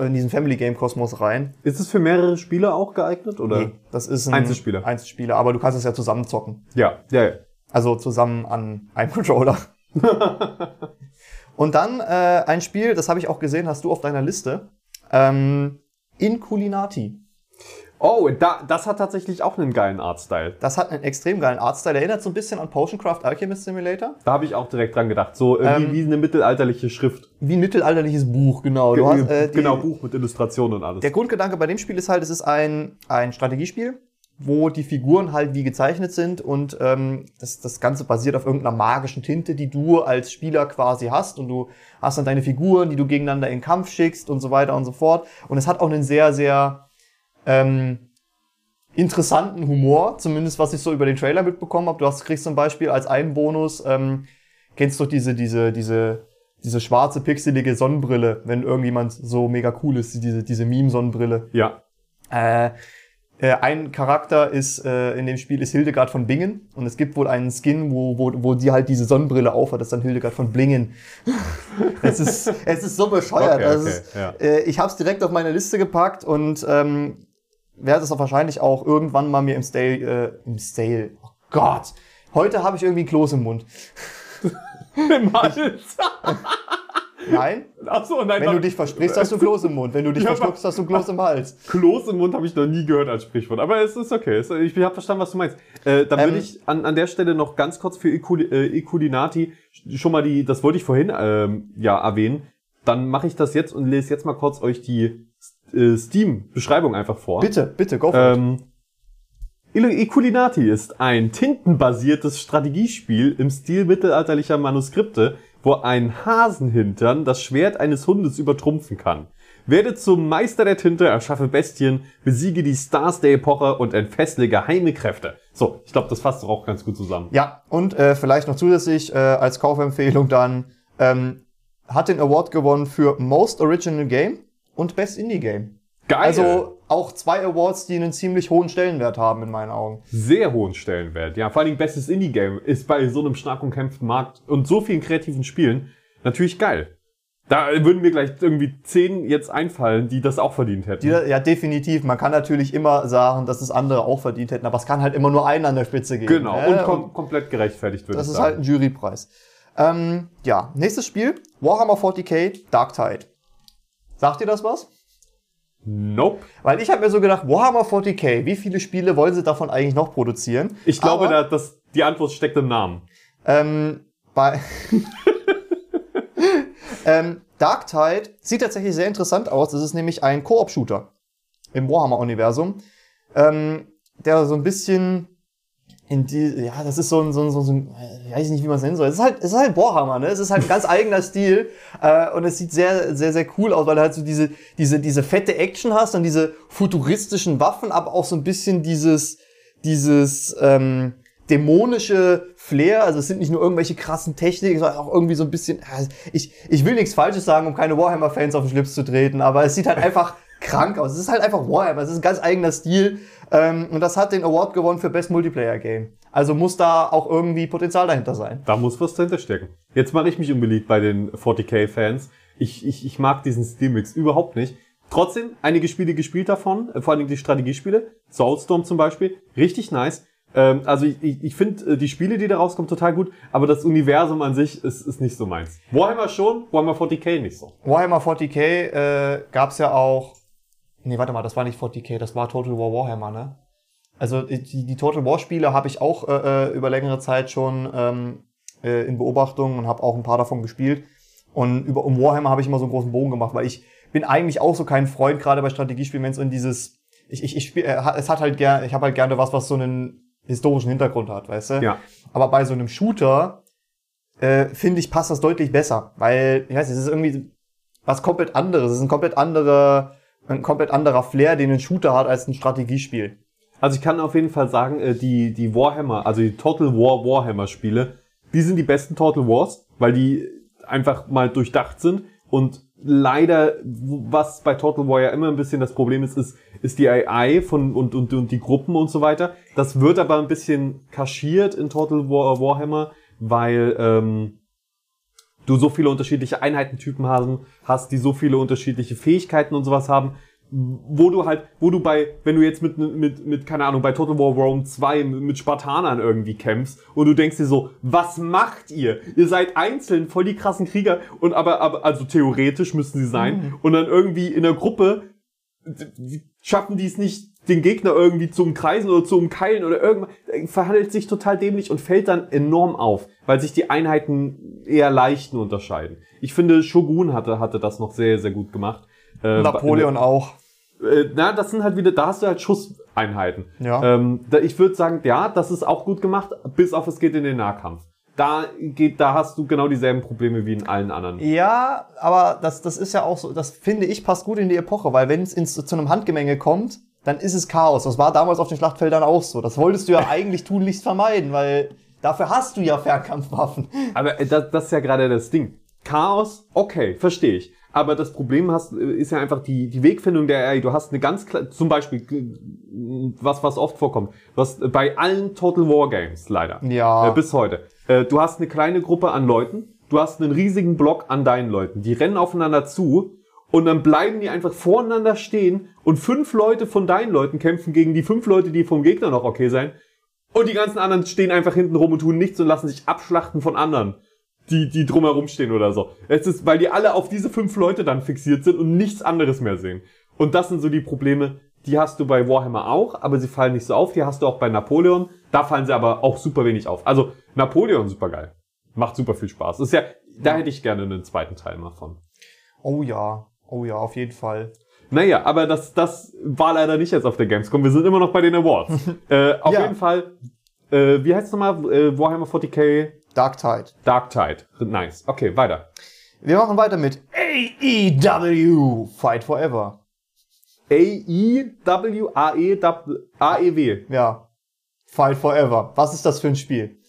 in diesen Family Game Kosmos rein. Ist es für mehrere Spieler auch geeignet oder? Nee, das ist ein Einzelspieler. Einzelspieler, aber du kannst es ja zusammen zocken. Ja, ja, ja. Also zusammen an einem Controller. Und dann äh, ein Spiel, das habe ich auch gesehen, hast du auf deiner Liste. Ähm, Inculinati. Oh, da, das hat tatsächlich auch einen geilen Artstyle. Das hat einen extrem geilen Artstyle. Erinnert so ein bisschen an Potioncraft Alchemist Simulator. Da habe ich auch direkt dran gedacht. So äh, Ähm, wie, eine mittelalterliche Schrift. Wie ein mittelalterliches Buch, genau. Du hast, äh, die, genau, Buch mit Illustrationen und alles. Der Grundgedanke bei dem Spiel ist halt, es ist ein, ein Strategiespiel, wo die Figuren halt wie gezeichnet sind und ähm, das, das Ganze basiert auf irgendeiner magischen Tinte, die du als Spieler quasi hast und du hast dann deine Figuren, die du gegeneinander in Kampf schickst und so weiter und so fort. Und es hat auch einen sehr, sehr ähm, interessanten Humor, zumindest was ich so über den Trailer mitbekommen habe. Du hast, kriegst zum Beispiel als einen Bonus, ähm, kennst du diese, diese, diese, diese schwarze, pixelige Sonnenbrille, wenn irgendjemand so mega cool ist, diese, diese Meme-Sonnenbrille. ja. Äh, ein Charakter ist äh, in dem Spiel ist Hildegard von Bingen und es gibt wohl einen Skin, wo, wo, wo die halt diese Sonnenbrille aufhat, das ist dann Hildegard von Blingen. es ist es ist so bescheuert. Okay, das okay, ist, ja. äh, ich habe es direkt auf meine Liste gepackt und ähm, werde es auch wahrscheinlich auch irgendwann mal mir im Stale äh, im Stale. Oh Gott, heute habe ich irgendwie ein Kloß im Mund. Im Hals. Nein, Achso, nein. wenn du dich versprichst, hast du Kloß im Mund. Wenn du dich Ja, verschluckst, hast du Kloß im Hals. Kloß im Mund habe ich noch nie gehört als Sprichwort. Aber es ist okay. Ich habe verstanden, was du meinst. Äh, dann Ähm, würde ich an, an der Stelle noch ganz kurz für Eculi- äh, schon mal die, das wollte ich vorhin ähm, ja erwähnen. Dann mache ich das jetzt und lese jetzt mal kurz euch die äh, Steam-Beschreibung einfach vor. Bitte, bitte, go for it. Ähm, Il- Eculinati ist ein tintenbasiertes Strategiespiel im Stil mittelalterlicher Manuskripte, wo ein Hasenhintern das Schwert eines Hundes übertrumpfen kann. Werde zum Meister der Tinte, erschaffe Bestien, besiege die Stars der Epoche und entfessle geheime Kräfte. So, ich glaube, das fasst doch auch ganz gut zusammen. Ja, und äh, vielleicht noch zusätzlich äh, als Kaufempfehlung dann, ähm, hat den Award gewonnen für Most Original Game und Best Indie Game. Geil! Also auch zwei Awards, die einen ziemlich hohen Stellenwert haben in meinen Augen. sehr hohen Stellenwert. Ja, vor allen Dingen bestes Indie-Game ist bei so einem stark umkämpften Markt und so vielen kreativen Spielen natürlich geil. Da würden mir gleich irgendwie zehn jetzt einfallen, die das auch verdient hätten. Die, ja, definitiv. Man kann natürlich immer sagen, dass es andere auch verdient hätten, aber es kann halt immer nur einen an der Spitze geben. genau, ne? und kom komplett gerechtfertigt würde Das ist halt sagen. ein Jurypreis. Ähm, ja, nächstes Spiel, Warhammer 40k Dark Tide. Sagt ihr das was? Nope. Weil ich habe mir so gedacht, Warhammer 40k, wie viele Spiele wollen sie davon eigentlich noch produzieren? Ich glaube, Aber- da, dass die Antwort steckt im Namen. Ähm, bei ähm, Dark Tide sieht tatsächlich sehr interessant aus. Das ist nämlich ein Koop-Shooter im Warhammer-Universum, ähm, der so ein bisschen in die, ja, das ist so ein, so ein, so ein, äh, weiß ich nicht, wie man es nennen soll. Es ist halt, es ist halt Warhammer, ne? Es ist halt ein ganz eigener Stil äh, und es sieht sehr, sehr, sehr cool aus, weil du halt so diese, diese, diese fette Action hast und diese futuristischen Waffen, aber auch so ein bisschen dieses, dieses ähm, dämonische Flair. Also es sind nicht nur irgendwelche krassen Techniken, sondern auch irgendwie so ein bisschen. Ich, ich will nichts Falsches sagen, um keine Warhammer-Fans auf den Schlips zu treten, aber es sieht halt einfach krank aus. Es ist halt einfach Warhammer. Es ist ein ganz eigener Stil. Ähm, und das hat den Award gewonnen für Best Multiplayer Game. Also muss da auch irgendwie Potenzial dahinter sein. Da muss was dahinter stecken. Jetzt mache ich mich unbeliebt bei den 40k-Fans. Ich, ich, ich mag diesen Stilmix überhaupt nicht. Trotzdem einige Spiele gespielt davon, äh, vor allem die Strategiespiele, Soulstorm zum Beispiel, richtig nice. Ähm, also ich, ich, ich finde äh, die Spiele, die da rauskommen, total gut, aber das Universum an sich ist, ist nicht so meins. Warhammer schon, Warhammer 40k nicht so. Warhammer 40k äh, gab's ja auch. Nee, warte mal, das war nicht 40k, das war Total War Warhammer, ne? Also die, die Total War Spiele habe ich auch äh, äh, über längere Zeit schon ähm, äh, in Beobachtung und habe auch ein paar davon gespielt. Und über um Warhammer habe ich immer so einen großen Bogen gemacht, weil ich bin eigentlich auch so kein Freund, gerade bei Strategiespielen, wenn es in dieses ich ich, ich spiel, äh, es hat halt gern, ich habe halt gerne was, was so einen historischen Hintergrund hat, weißt du? Ja. Aber bei so einem Shooter äh, finde ich passt das deutlich besser, weil ich weiß, es ist irgendwie was komplett anderes. Es ist ein komplett anderer ein komplett anderer Flair, den ein Shooter hat als ein Strategiespiel. Also ich kann auf jeden Fall sagen, äh, die, die Warhammer, also die Total War Warhammer Spiele, die sind die besten Total Wars, weil die einfach mal durchdacht sind und leider, was bei Total War ja immer ein bisschen das Problem ist, ist, ist die AI von, und, und, und die Gruppen und so weiter. Das wird aber ein bisschen kaschiert in Total War Warhammer, weil, ähm, du so viele unterschiedliche Einheitentypen haben, hast, die so viele unterschiedliche Fähigkeiten und sowas haben. wo du halt, wo du bei, wenn du jetzt mit, mit, mit, keine Ahnung, bei Total War Rome 2 mit Spartanern irgendwie kämpfst und du denkst dir so, was macht ihr? Ihr seid einzeln voll die krassen Krieger und aber, aber also theoretisch müssten sie sein Mhm. und dann irgendwie in der Gruppe schaffen die es nicht, den Gegner irgendwie zu umkreisen oder zu umkeilen oder irgendwas, verhandelt sich total dämlich und fällt dann enorm auf, weil sich die Einheiten eher leichten unterscheiden. Ich finde, Shogun hatte, hatte das noch sehr, sehr gut gemacht. Äh, Napoleon auch. äh, na, das sind halt wieder, da hast du halt Schusseinheiten. Ja. Ähm, da, ich würde sagen, ja, das ist auch gut gemacht, bis auf es geht in den Nahkampf. Da geht, da hast du genau dieselben Probleme wie in allen anderen. Ja, aber das, das ist ja auch so, das finde ich passt gut in die Epoche, weil wenn es zu einem Handgemenge kommt, dann ist es Chaos. Das war damals auf den Schlachtfeldern auch so. Das wolltest du ja eigentlich tunlichst vermeiden, weil dafür hast du ja Fernkampfwaffen. Aber äh, das, das ist ja gerade das Ding. Chaos, okay, verstehe ich. Aber das Problem hast, äh, ist ja einfach die, die Wegfindung der AI. Du hast eine ganz klar, zum Beispiel, äh, was, was oft vorkommt, was bei allen Total War Games leider, Ja. äh, bis heute. Äh, du hast eine kleine Gruppe an Leuten, du hast einen riesigen Block an deinen Leuten, die rennen aufeinander zu und dann bleiben die einfach voreinander stehen und fünf Leute von deinen Leuten kämpfen gegen die fünf Leute, die vom Gegner noch okay sein. Und die ganzen anderen stehen einfach hinten rum und tun nichts und lassen sich abschlachten von anderen, die, die drumherum stehen oder so. Es ist, weil die alle auf diese fünf Leute dann fixiert sind und nichts anderes mehr sehen. Und das sind so die Probleme, die hast du bei Warhammer auch, aber sie fallen nicht so auf. Die hast du auch bei Napoleon. Da fallen sie aber auch super wenig auf. Also Napoleon super geil. Macht super viel Spaß. Ist ja, da hätte ich gerne einen zweiten Teil mal von. Oh ja, oh ja, auf jeden Fall. Naja, aber das, das war leider nicht jetzt auf der Gamescom. Wir sind immer noch bei den Awards. äh, auf Ja. jeden Fall, äh, wie heißt es nochmal? Äh, Warhammer 40k Dark Tide. Dark Tide. Nice. Okay, weiter. Wir machen weiter mit AEW Fight Forever. A-I-W-A-E-W. Ja. Fight Forever. Was ist das für ein Spiel?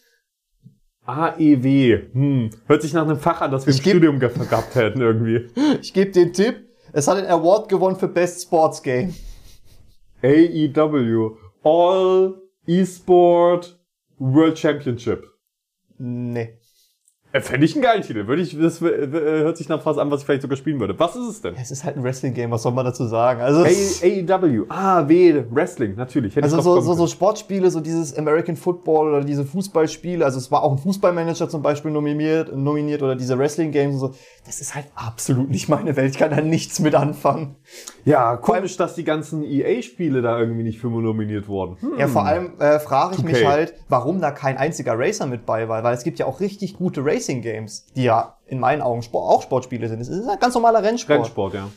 A-E-W. Hm. Hört sich nach einem Fach an, das wir Ich im geb- Studium ge- gehabt hätten irgendwie. Ich gebe den Tipp. Es hat den Award gewonnen für Best Sports Game. A-E-W. All E-Sport World Championship. Nee. Äh, Fände ich einen geilen Titel. Würde ich, das äh, äh, hört sich nach was an, was ich vielleicht sogar spielen würde. Was ist es denn? Es ist halt ein Wrestling-Game, was soll man dazu sagen? Also, AEW. Ah, W. Wrestling, natürlich. Hätte also so, so, so Sportspiele, so dieses American Football oder diese Fußballspiele, also es war auch ein Fußballmanager zum Beispiel nominiert, nominiert oder diese Wrestling-Games und so. Das ist halt absolut nicht meine Welt. Ich kann da nichts mit anfangen. Ja, komisch, dass die ganzen EA-Spiele da irgendwie nicht für nominiert wurden. Hm. Ja, vor allem äh, frage ich mich Okay. halt, warum da kein einziger Racer mit bei war, weil es gibt ja auch richtig gute Racing-Games, die ja in meinen Augen auch Sportspiele sind. Es ist ein ganz normaler Rennsport. Rennsport, ja.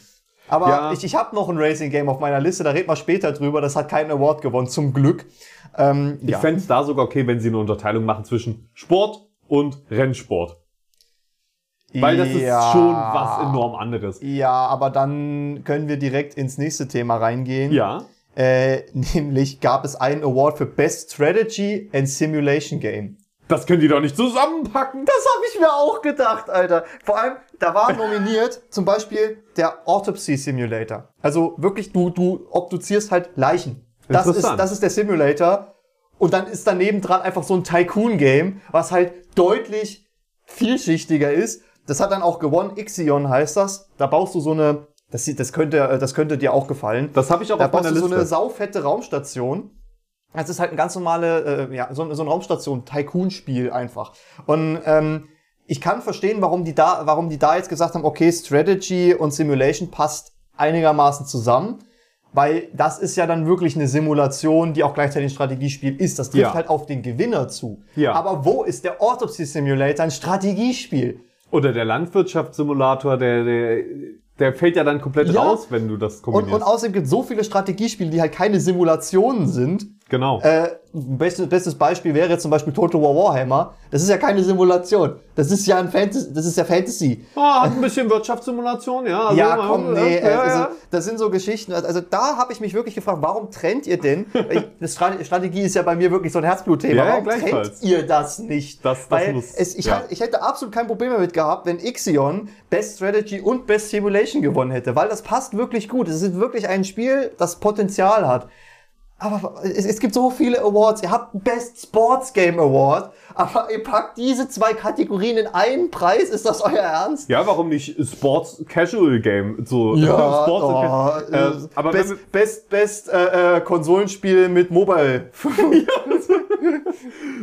Aber Ja. ich, ich habe noch ein Racing-Game auf meiner Liste, da reden wir später drüber. Das hat keinen Award gewonnen, zum Glück. Ähm, Ich ja. fänd's es da sogar okay, wenn sie eine Unterteilung machen zwischen Sport und Rennsport. Weil das Ja. ist schon was enorm anderes. Ja, aber dann können wir direkt ins nächste Thema reingehen. Ja. Äh, nämlich gab es einen Award für Best Strategy and Simulation Game. Das können die doch nicht zusammenpacken. Das habe ich mir auch gedacht, Alter. Vor allem, da war nominiert zum Beispiel der Autopsy Simulator. Also wirklich, du, du obduzierst halt Leichen. Das ist, das ist der Simulator. Und dann ist daneben dran einfach so ein Tycoon-Game, was halt deutlich vielschichtiger ist. Das hat dann auch gewonnen. Ixion heißt das. Da baust du so eine, das, sieht- das könnte, äh, das könnte dir auch gefallen. Das habe ich auch Da auf meiner baust du so Liste. eine saufette Raumstation. Das ist halt ein ganz normale, äh, ja, so, so ein Raumstation, Tycoon-Spiel einfach. Und ähm, ich kann verstehen, warum die da, warum die da jetzt gesagt haben, okay, Strategy und Simulation passt einigermaßen zusammen. Weil das ist ja dann wirklich eine Simulation, die auch gleichzeitig ein Strategiespiel ist. Das trifft Ja. halt auf den Gewinner zu. Ja. Aber wo ist der Autopsy Simulator ein Strategiespiel? Oder der Landwirtschaftssimulator, der, der, der fällt ja dann komplett Ja. raus, wenn du das Und, kombinierst. und außerdem gibt es so viele Strategiespiele, die halt keine Simulationen sind. Genau. Äh, bestes, bestes Beispiel wäre jetzt zum Beispiel Total War Warhammer. Das ist ja keine Simulation. Das ist ja ein Fantasy, das ist ja Fantasy. Ah, hat ein bisschen Wirtschaftssimulation, ja. Also, ja, komm, nee, ja, also, ja. das sind so Geschichten. Also da habe ich mich wirklich gefragt, warum trennt ihr denn? Das Strate- Strategie ist ja bei mir wirklich so ein Herzblutthema. Ja, warum trennt ihr das nicht? Das- das Weil muss- es, ich, ich hätte absolut kein Problem damit gehabt, wenn Ixion Best Strategy und Best Simulation gewonnen hätte, weil das passt wirklich gut. Es ist wirklich ein Spiel, das Potenzial hat. Aber es, es gibt so viele Awards. Ihr habt Best Sports Game Award, aber ihr packt diese zwei Kategorien in einen Preis. Ist das euer Ernst? Ja, warum nicht Sports Casual Game? So Sports oh, äh, aber wenn Best, wir- Best, Best äh, äh, Konsolenspiel mit Mobile.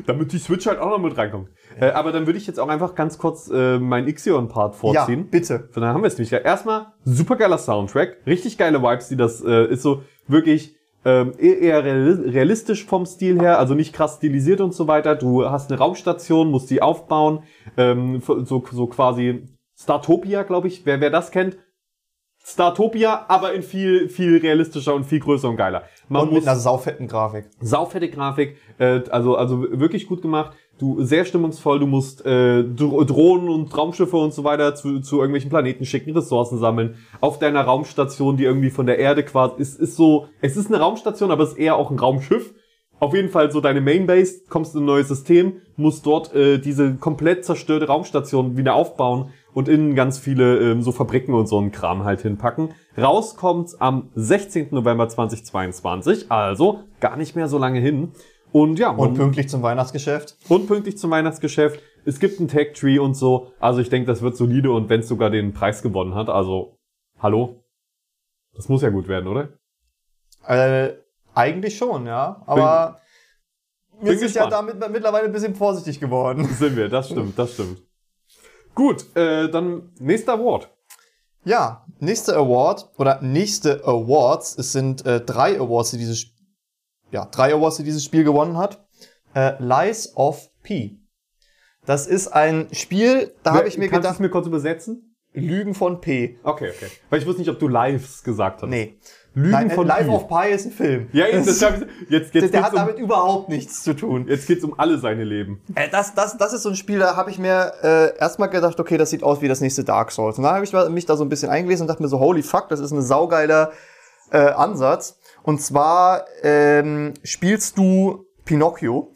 damit die Switch halt auch noch mit reinkommt. Äh, aber dann würde ich jetzt auch einfach ganz kurz äh, meinen Ixion-Part ja, vorziehen. bitte. Dann haben wir es nämlich. Erstmal super geiler Soundtrack, richtig geile Vibes, die das äh, ist so wirklich ähm, eher eher reali- realistisch vom Stil her, also nicht krass stilisiert und so weiter. Du hast eine Raumstation, musst die aufbauen, ähm, so, so quasi Startopia, glaube ich. Wer, wer das kennt, Startopia, aber in viel, viel realistischer und viel größer und geiler. Man Und mit einer saufetten Grafik. saufette Grafik, äh, also also wirklich gut gemacht. Du sehr stimmungsvoll. Du musst äh, Dro- Drohnen und Raumschiffe und so weiter zu, zu irgendwelchen Planeten schicken, Ressourcen sammeln. Auf deiner Raumstation, die irgendwie von der Erde quasi ist, ist so. Es ist eine Raumstation, aber es ist eher auch ein Raumschiff. Auf jeden Fall so deine Mainbase, kommst in ein neues System, musst dort äh, diese komplett zerstörte Raumstation wieder aufbauen und innen ganz viele ähm, so Fabriken und so einen Kram halt hinpacken. Raus kommt's am 16. November 2022, also gar nicht mehr so lange hin. Und ja, Und pünktlich zum Weihnachtsgeschäft. und pünktlich zum Weihnachtsgeschäft. Es gibt einen Tech Tree und so. Also ich denke, das wird solide und wenn es sogar den Preis gewonnen hat, also hallo, das muss ja gut werden, oder? Äh, eigentlich schon, ja. Aber wir bin sind ja gespannt. damit mittlerweile ein bisschen vorsichtig geworden. Sind wir, das stimmt, das stimmt. Gut, äh, dann nächster Award. Ja, nächster Award oder nächste Awards. Es sind äh, drei Awards, die dieses ja drei Awards, die dieses Spiel gewonnen hat. Äh, Lies of P. Das ist ein Spiel, da habe ich mir Kannst du gedacht, es mir kurz übersetzen? Lügen von P. Okay, okay. Weil ich wusste nicht, ob du Lives gesagt hast. Nee. Lügen Nein, von Life Pi. of Pi ist ein Film. Ja, eben, das ich, jetzt, jetzt, der hat um, damit überhaupt nichts zu tun. jetzt geht's um alle seine Leben. Äh, das, das, das ist so ein Spiel, da habe ich mir äh, erstmal gedacht, okay, das sieht aus wie das nächste Dark Souls. Und dann habe ich mich da so ein bisschen eingelesen und dachte mir so, holy fuck, das ist ein saugeiler äh, Ansatz. Und zwar ähm, spielst du Pinocchio.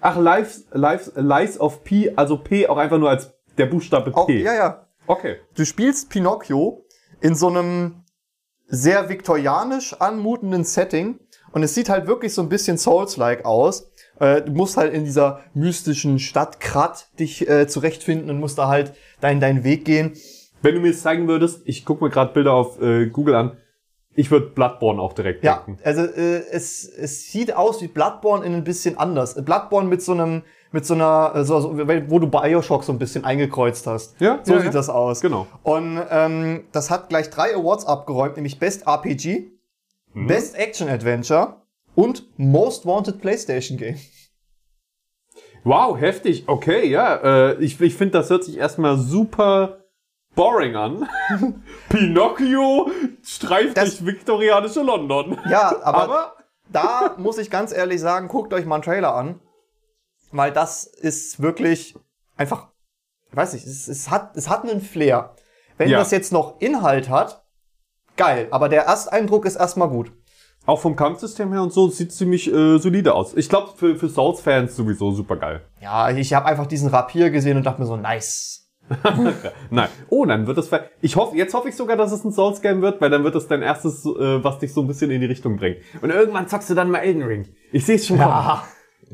Ach, Lives, Lives, Lies of P, also P auch einfach nur als der Buchstabe P. Auch, ja, ja. Okay. Du spielst Pinocchio in so einem sehr viktorianisch anmutenden Setting. Und es sieht halt wirklich so ein bisschen Souls-like aus. Äh, du musst halt in dieser mystischen Stadt Krat dich äh, zurechtfinden und musst da halt deinen deinen Weg gehen. Wenn du mir es zeigen würdest, ich gucke mir gerade Bilder auf äh, Google an, ich würde Bloodborne auch direkt Ja, denken. also äh, es, es sieht aus wie Bloodborne in ein bisschen anders. Bloodborne mit so einem, mit so einer, äh, so, so, wo du Bioshock so ein bisschen eingekreuzt hast. Ja, so ja, sieht ja. das aus. Genau. Und ähm, das hat gleich drei Awards abgeräumt, nämlich Best RPG, Mhm. Best Action Adventure und Most Wanted PlayStation Game. Wow, heftig. Okay, ja. Äh, ich ich finde, das hört sich erstmal super boring an. Pinocchio streift Das- durch viktorianische London. Ja, aber, Aber da muss ich ganz ehrlich sagen, guckt euch mal einen Trailer an, weil das ist wirklich einfach, ich weiß nicht, es, es hat, es hat einen Flair. Wenn Ja. das jetzt noch Inhalt hat, geil, aber der Ersteindruck ist erstmal gut. auch vom Kampfsystem her und so sieht ziemlich äh, solide aus. Ich glaube, für, für Souls-Fans sowieso super geil. Ja, ich habe einfach diesen Rapier gesehen und dachte mir so, nice. Nein. Oh, dann wird es. Ich hoffe, jetzt hoffe ich sogar, dass es ein Souls-Game wird, weil dann wird es dein erstes, äh, was dich so ein bisschen in die Richtung bringt. Und irgendwann zockst du dann mal Elden Ring. Ich sehe es schon. Ja,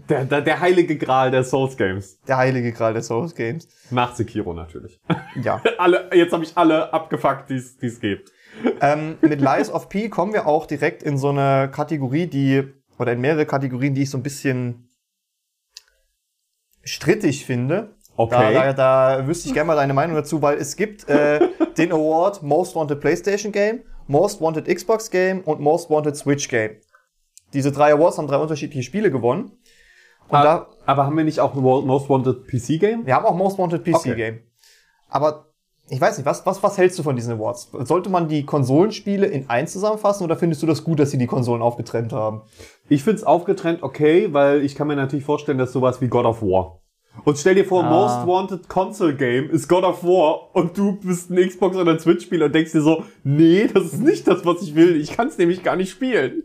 Der, der, der heilige Gral der Souls-Games. der heilige Gral des Souls Games. Nach Sekiro natürlich. Ja. alle, jetzt habe ich alle abgefuckt, die es gibt. ähm, mit Lies of P kommen wir auch direkt in so eine Kategorie, die, oder in mehrere Kategorien, die ich so ein bisschen strittig finde. Okay. Da, da, da wüsste ich gerne mal deine Meinung dazu, weil es gibt äh, den Award Most Wanted PlayStation Game, Most Wanted Xbox Game und Most Wanted Switch Game. Diese drei Awards haben drei unterschiedliche Spiele gewonnen. Und Ah, da, aber haben wir nicht auch Most Wanted PC Game? wir haben auch Most Wanted PC Okay. Game. Aber ich weiß nicht, was, was, was hältst du von diesen Awards? Sollte man die Konsolenspiele in eins zusammenfassen oder findest du das gut, dass sie die Konsolen aufgetrennt haben? Ich find's aufgetrennt okay, weil ich kann mir natürlich vorstellen, dass sowas wie God of War. Und stell dir vor, Ah. Most Wanted Console Game ist God of War und du bist ein Xbox oder ein Switch-Spieler und denkst dir so, nee, das ist nicht das, was ich will. Ich kann's nämlich gar nicht spielen.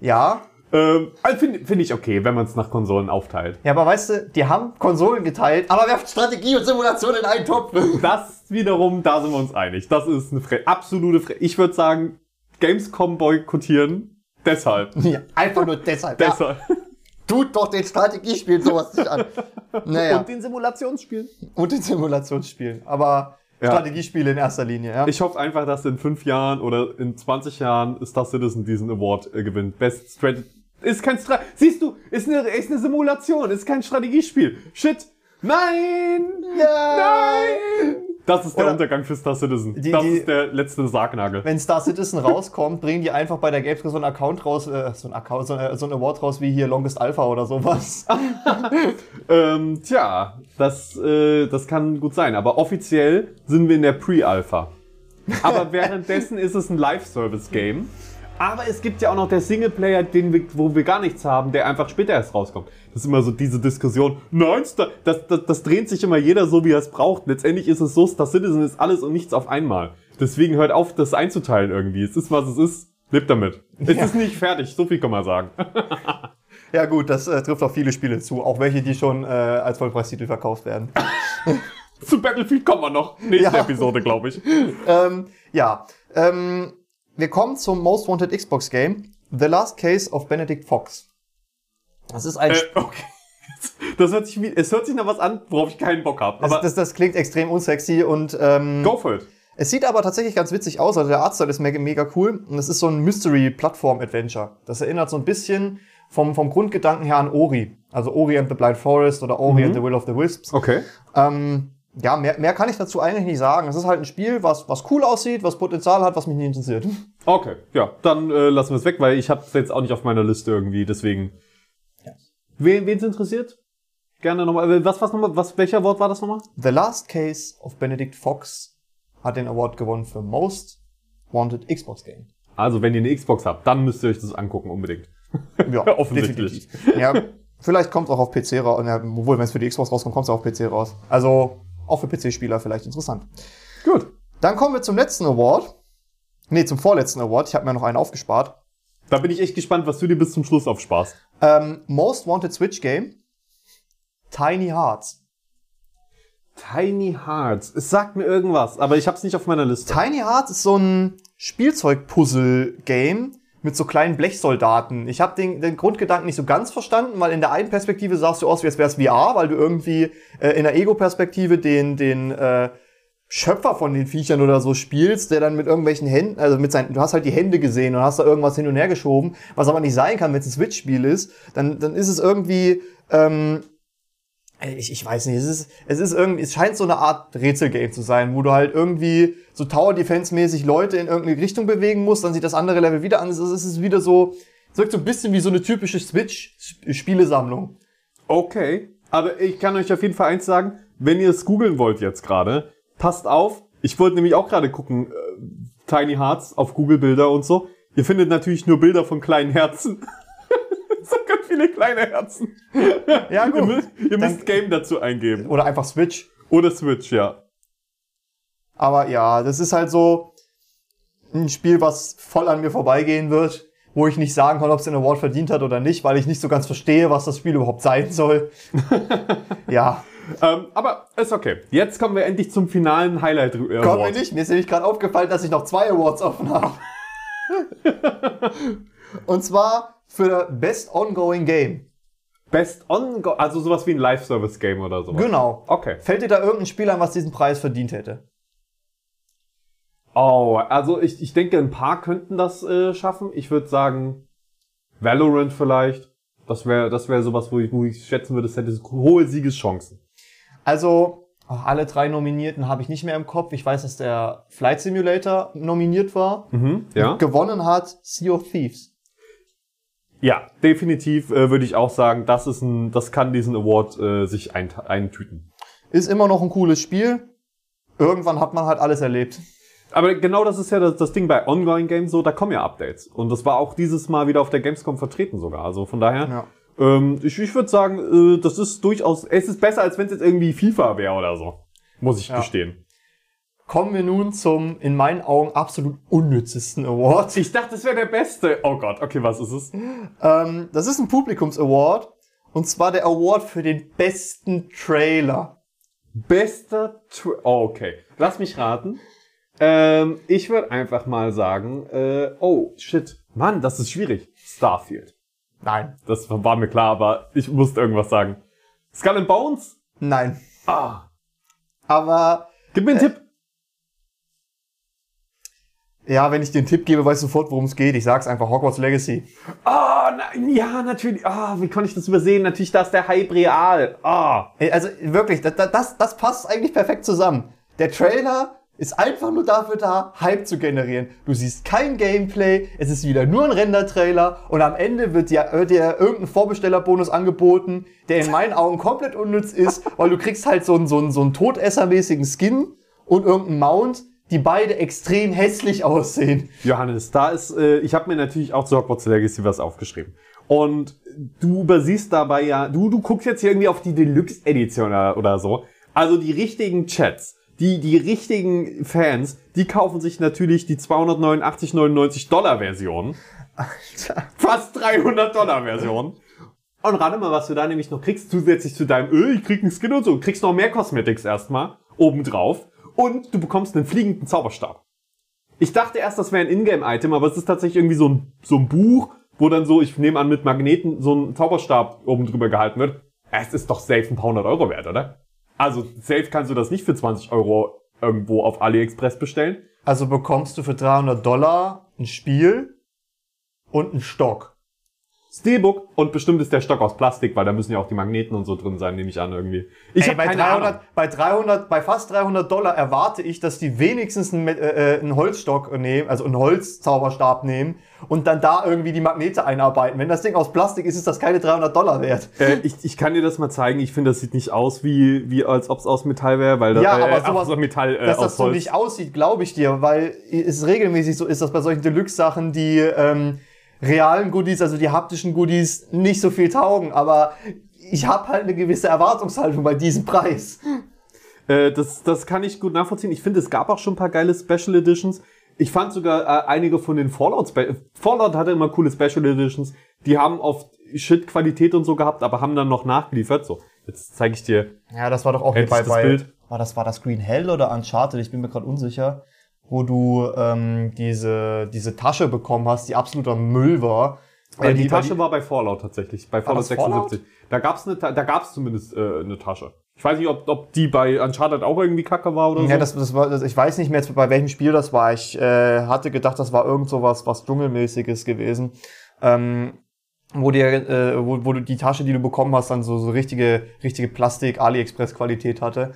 Ja, Ähm, also finde find ich okay, wenn man es nach Konsolen aufteilt. ja, aber weißt du, die haben Konsolen geteilt, aber werft Strategie und Simulation in einen Topf. Das wiederum, da sind wir uns einig. Das ist eine Fre absolute Fre Ich würde sagen, Gamescom boykottieren. Deshalb. Ja, einfach nur deshalb. Ja, Deshalb. Tut doch den Strategiespielen sowas nicht an. Naja, Und den Simulationsspielen. und den Simulationsspielen. Aber Ja. Strategiespiele in erster Linie, ja. Ich hoffe einfach, dass in fünf Jahren oder in 20 Jahren Star Citizen diesen Award äh, gewinnt. Best Strategy. Ist kein Stra Siehst du, ist eine, ist eine Simulation, ist kein Strategiespiel. Shit. Nein! Nein! Das ist der Oder- Untergang für Star Citizen. Die- das die- ist der letzte Sargnagel. Wenn Star Citizen rauskommt, bringen die einfach bei der Gamescom so einen Account raus, äh, so ein Account, so, ein- so ein Award raus wie hier Longest Alpha oder sowas. Ähm, tja, das, äh, das kann gut sein. Aber offiziell sind wir in der Pre-Alpha. Aber währenddessen ist es ein Live-Service-Game. Aber es gibt ja auch noch der Singleplayer, den wir, wo wir gar nichts haben, der einfach später erst rauskommt. Das ist immer so diese Diskussion. Nein, Star, das, das, das dreht sich immer jeder so, wie er es braucht. Letztendlich ist es so, Star Citizen ist alles und nichts auf einmal. Deswegen hört auf, das einzuteilen irgendwie. Es ist, was es ist. Lebt damit. Es ist nicht fertig, so viel kann man sagen. ja gut, das äh, trifft auf viele Spiele zu, auch welche, die schon äh, als Vollpreistitel verkauft werden. Zu Battlefield kommen wir noch. Nächste Ja. Episode, glaube ich. ähm, ja, ähm, wir kommen zum Most Wanted Xbox Game, The Last Case of Benedict Fox. Das ist ein Äh, okay. Das hört sich wie, es hört sich nach was an, worauf ich keinen Bock habe. das, Aber das, das klingt extrem unsexy und ähm, go for it. Es sieht aber tatsächlich ganz witzig aus, also der Artstyle ist mega, mega cool. Und es ist so ein Mystery-Plattform-Adventure. Das erinnert so ein bisschen vom, vom Grundgedanken her an Ori. Also Ori and the Blind Forest oder Ori and the Will of the Wisps. Okay. Ähm, ja, mehr, mehr kann ich dazu eigentlich nicht sagen. Es ist halt ein Spiel, was, was cool aussieht, was Potenzial hat, was mich nicht interessiert. Okay, ja, dann äh, lassen wir es weg, weil ich habe es jetzt auch nicht auf meiner Liste irgendwie, deswegen. Wen wen's interessiert? Gerne nochmal. äh, Was was nochmal? Was welcher Wort war das nochmal? The Last Case of Benedict Fox hat den Award gewonnen für Most Wanted Xbox Game. Also, wenn ihr eine Xbox habt, dann müsst ihr euch das angucken unbedingt. Ja, Offensichtlich. definitiv. Ja, vielleicht kommt es auch auf PC raus. Ja, obwohl, wenn es für die Xbox rauskommt, kommt es auch auf PC raus. Also auch für PC-Spieler vielleicht interessant. Gut. Dann kommen wir zum letzten Award. Nee, zum vorletzten Award. Ich habe mir noch einen aufgespart. Da bin ich echt gespannt, was du dir bis zum Schluss aufsparst. Ähm, Most Wanted Switch Game. Tiny Hearts. Tiny Hearts. Es sagt mir irgendwas, aber ich habe es nicht auf meiner Liste. Tiny Hearts ist so ein Spielzeug-Puzzle-Game mit so kleinen Blechsoldaten. Ich habe den, den Grundgedanken nicht so ganz verstanden, weil in der einen Perspektive sahst du aus, wie als wär's VR, weil du irgendwie äh, in der Ego-Perspektive den, den äh, Schöpfer von den Viechern oder so spielst, der dann mit irgendwelchen Händen, also mit seinen, du hast halt die Hände gesehen und hast da irgendwas hin und her geschoben, was aber nicht sein kann, wenn es ein Switch-Spiel ist, dann, dann ist es irgendwie, ähm, ich, ich weiß nicht, es ist, es ist irgendwie, es scheint so eine Art Rätselgame zu sein, wo du halt irgendwie so Tower Defense mäßig Leute in irgendeine Richtung bewegen musst, dann sieht das andere Level wieder an, es ist, es ist wieder so, es wirkt so ein bisschen wie so eine typische Switch-Spielesammlung. Okay. Aber ich kann euch auf jeden Fall eins sagen, wenn ihr es googeln wollt jetzt gerade, passt auf. Ich wollte nämlich auch gerade gucken, äh, Tiny Hearts auf Google Bilder und so. Ihr findet natürlich nur Bilder von kleinen Herzen. so viele kleine Herzen. Ja, Ihr müsst, ihr müsst Game dazu eingeben. Oder einfach Switch. Oder Switch, ja. Aber ja, das ist halt so ein Spiel, was voll an mir vorbeigehen wird, wo ich nicht sagen kann, ob es den Award verdient hat oder nicht, weil ich nicht so ganz verstehe, was das Spiel überhaupt sein soll. ja, Ähm, aber ist okay. Jetzt kommen wir endlich zum finalen Highlight äh, kommt mir Award. nicht. Mir ist nämlich gerade aufgefallen, dass ich noch zwei Awards offen habe. Und zwar für Best Ongoing Game. Best on, also sowas wie ein Live-Service-Game oder sowas. Genau. Okay. Fällt dir da irgendein Spiel ein, was diesen Preis verdient hätte? Oh, also ich, ich denke, ein paar könnten das äh, schaffen. Ich würde sagen, Valorant vielleicht. Das wäre das wäre sowas, wo ich, wo ich schätzen würde, es hätte hohe Siegeschancen. Also, oh, alle drei Nominierten habe ich nicht mehr im Kopf. Ich weiß, dass der Flight Simulator nominiert war. Mhm, ja. Gewonnen hat Sea of Thieves. Ja, definitiv äh, würde ich auch sagen, das ist ein, das kann diesen Award äh, sich ein, eintüten. Ist immer noch ein cooles Spiel. Irgendwann hat man halt alles erlebt. Aber genau das ist ja das, das Ding bei Ongoing Games so, da kommen ja Updates. Und das war auch dieses Mal wieder auf der Gamescom vertreten sogar. Also von daher, Ja. ähm, ich, ich würde sagen, äh, das ist durchaus, es ist besser, als wenn es jetzt irgendwie FIFA wäre oder so. Muss ich Ja. gestehen. Kommen wir nun zum, in meinen Augen, absolut unnützesten Award. Ich dachte, das wäre der beste. Oh Gott, okay, was ist es? Ähm, das ist ein Publikums-Award. Und zwar der Award für den besten Trailer. Bester Tra oh, okay. Lass mich raten. Ähm, ich würde einfach mal sagen, äh, oh, shit. Mann, das ist schwierig. Starfield. Nein. Das war mir klar, aber ich musste irgendwas sagen. Skull and Bones? Nein. Ah. Aber Gib mir einen Tipp. Ja, wenn ich dir einen Tipp gebe, weißt du sofort, worum es geht. Ich sag's einfach Hogwarts Legacy. Ah, nein, ja, natürlich. Ah, wie konnte ich das übersehen? Natürlich, da ist der Hype real. Ah. Ey, Also wirklich, das, das, das passt eigentlich perfekt zusammen. Der Trailer ist einfach nur dafür da, Hype zu generieren. Du siehst kein Gameplay, es ist wieder nur ein Render-Trailer und am Ende wird dir, wird dir irgendein Vorbestellerbonus angeboten, der in meinen Augen komplett unnütz ist, weil du kriegst halt so einen, so einen, so einen Todessermäßigen Skin und irgendeinen Mount, die beide extrem hässlich aussehen. Johannes, da ist, äh, ich habe mir natürlich auch zu Hogwarts Legacy was aufgeschrieben. Und du übersiehst dabei ja, du, du guckst jetzt hier irgendwie auf die Deluxe-Edition oder, oder so. Also die richtigen Chats, die, die richtigen Fans, die kaufen sich natürlich die 289,99 Dollar Version. Alter. Fast 300 Dollar Version. Und rate mal, was du da nämlich noch kriegst, zusätzlich zu deinem, äh, ich krieg einen Skin und so, du kriegst noch mehr Cosmetics erstmal, obendrauf. Und du bekommst einen fliegenden Zauberstab. Ich dachte erst, das wäre ein Ingame-Item, aber es ist tatsächlich irgendwie so ein, so ein Buch, wo dann so, ich nehme an, mit Magneten so ein Zauberstab oben drüber gehalten wird. Es ist doch safe ein paar hundert Euro wert, oder? Also, safe kannst du das nicht für 20 Euro irgendwo auf AliExpress bestellen. Also bekommst du für 300 Dollar ein Spiel und einen Stock. Steelbook und bestimmt ist der Stock aus Plastik, weil da müssen ja auch die Magneten und so drin sein, nehme ich an irgendwie. Ich Ey, bei keine 300, Ahnung. bei 300, bei fast 300 Dollar erwarte ich, dass die wenigstens einen, äh, äh, einen Holzstock nehmen, also einen Holzzauberstab nehmen und dann da irgendwie die Magnete einarbeiten. Wenn das Ding aus Plastik ist, ist das keine 300 Dollar wert. Äh, ich, ich kann dir das mal zeigen. Ich finde, das sieht nicht aus wie, wie als ob es aus Metall wäre, weil das Ja, aber äh, sowas- aus Metall äh, Dass das so nicht aussieht, glaube ich dir, weil es regelmäßig so ist, dass bei solchen Deluxe-Sachen die ähm, realen Goodies, also die haptischen Goodies, nicht so viel taugen. Aber ich habe halt eine gewisse Erwartungshaltung bei diesem Preis. Äh, das, das kann ich gut nachvollziehen. Ich finde, es gab auch schon ein paar geile Special Editions. Ich fand sogar äh, einige von den Fallout. Spe Fallout hatte immer coole Special Editions. Die haben oft Shit-Qualität und so gehabt, aber haben dann noch nachgeliefert. So, jetzt zeige ich dir. Ja, das war doch auch bei, das bei Bild. war das war das Green Hell oder Uncharted, ich bin mir gerade unsicher, wo du ähm, diese diese Tasche bekommen hast, die absoluter Müll war. Äh, die, weil Tasche war bei Fallout tatsächlich, bei Fallout das 76. Da gab's eine, da gab's zumindest äh, eine Tasche. Ich weiß nicht, ob, ob die bei Uncharted auch irgendwie kacke war oder so. Ja, das, das war, das, ich weiß nicht mehr, jetzt, bei welchem Spiel das war. Ich äh, hatte gedacht, das war irgend so was, was Dschungelmäßiges gewesen. Ähm, wo dir, äh, wo, wo du die Tasche, die du bekommen hast, dann so, so richtige, richtige Plastik-AliExpress-Qualität hatte.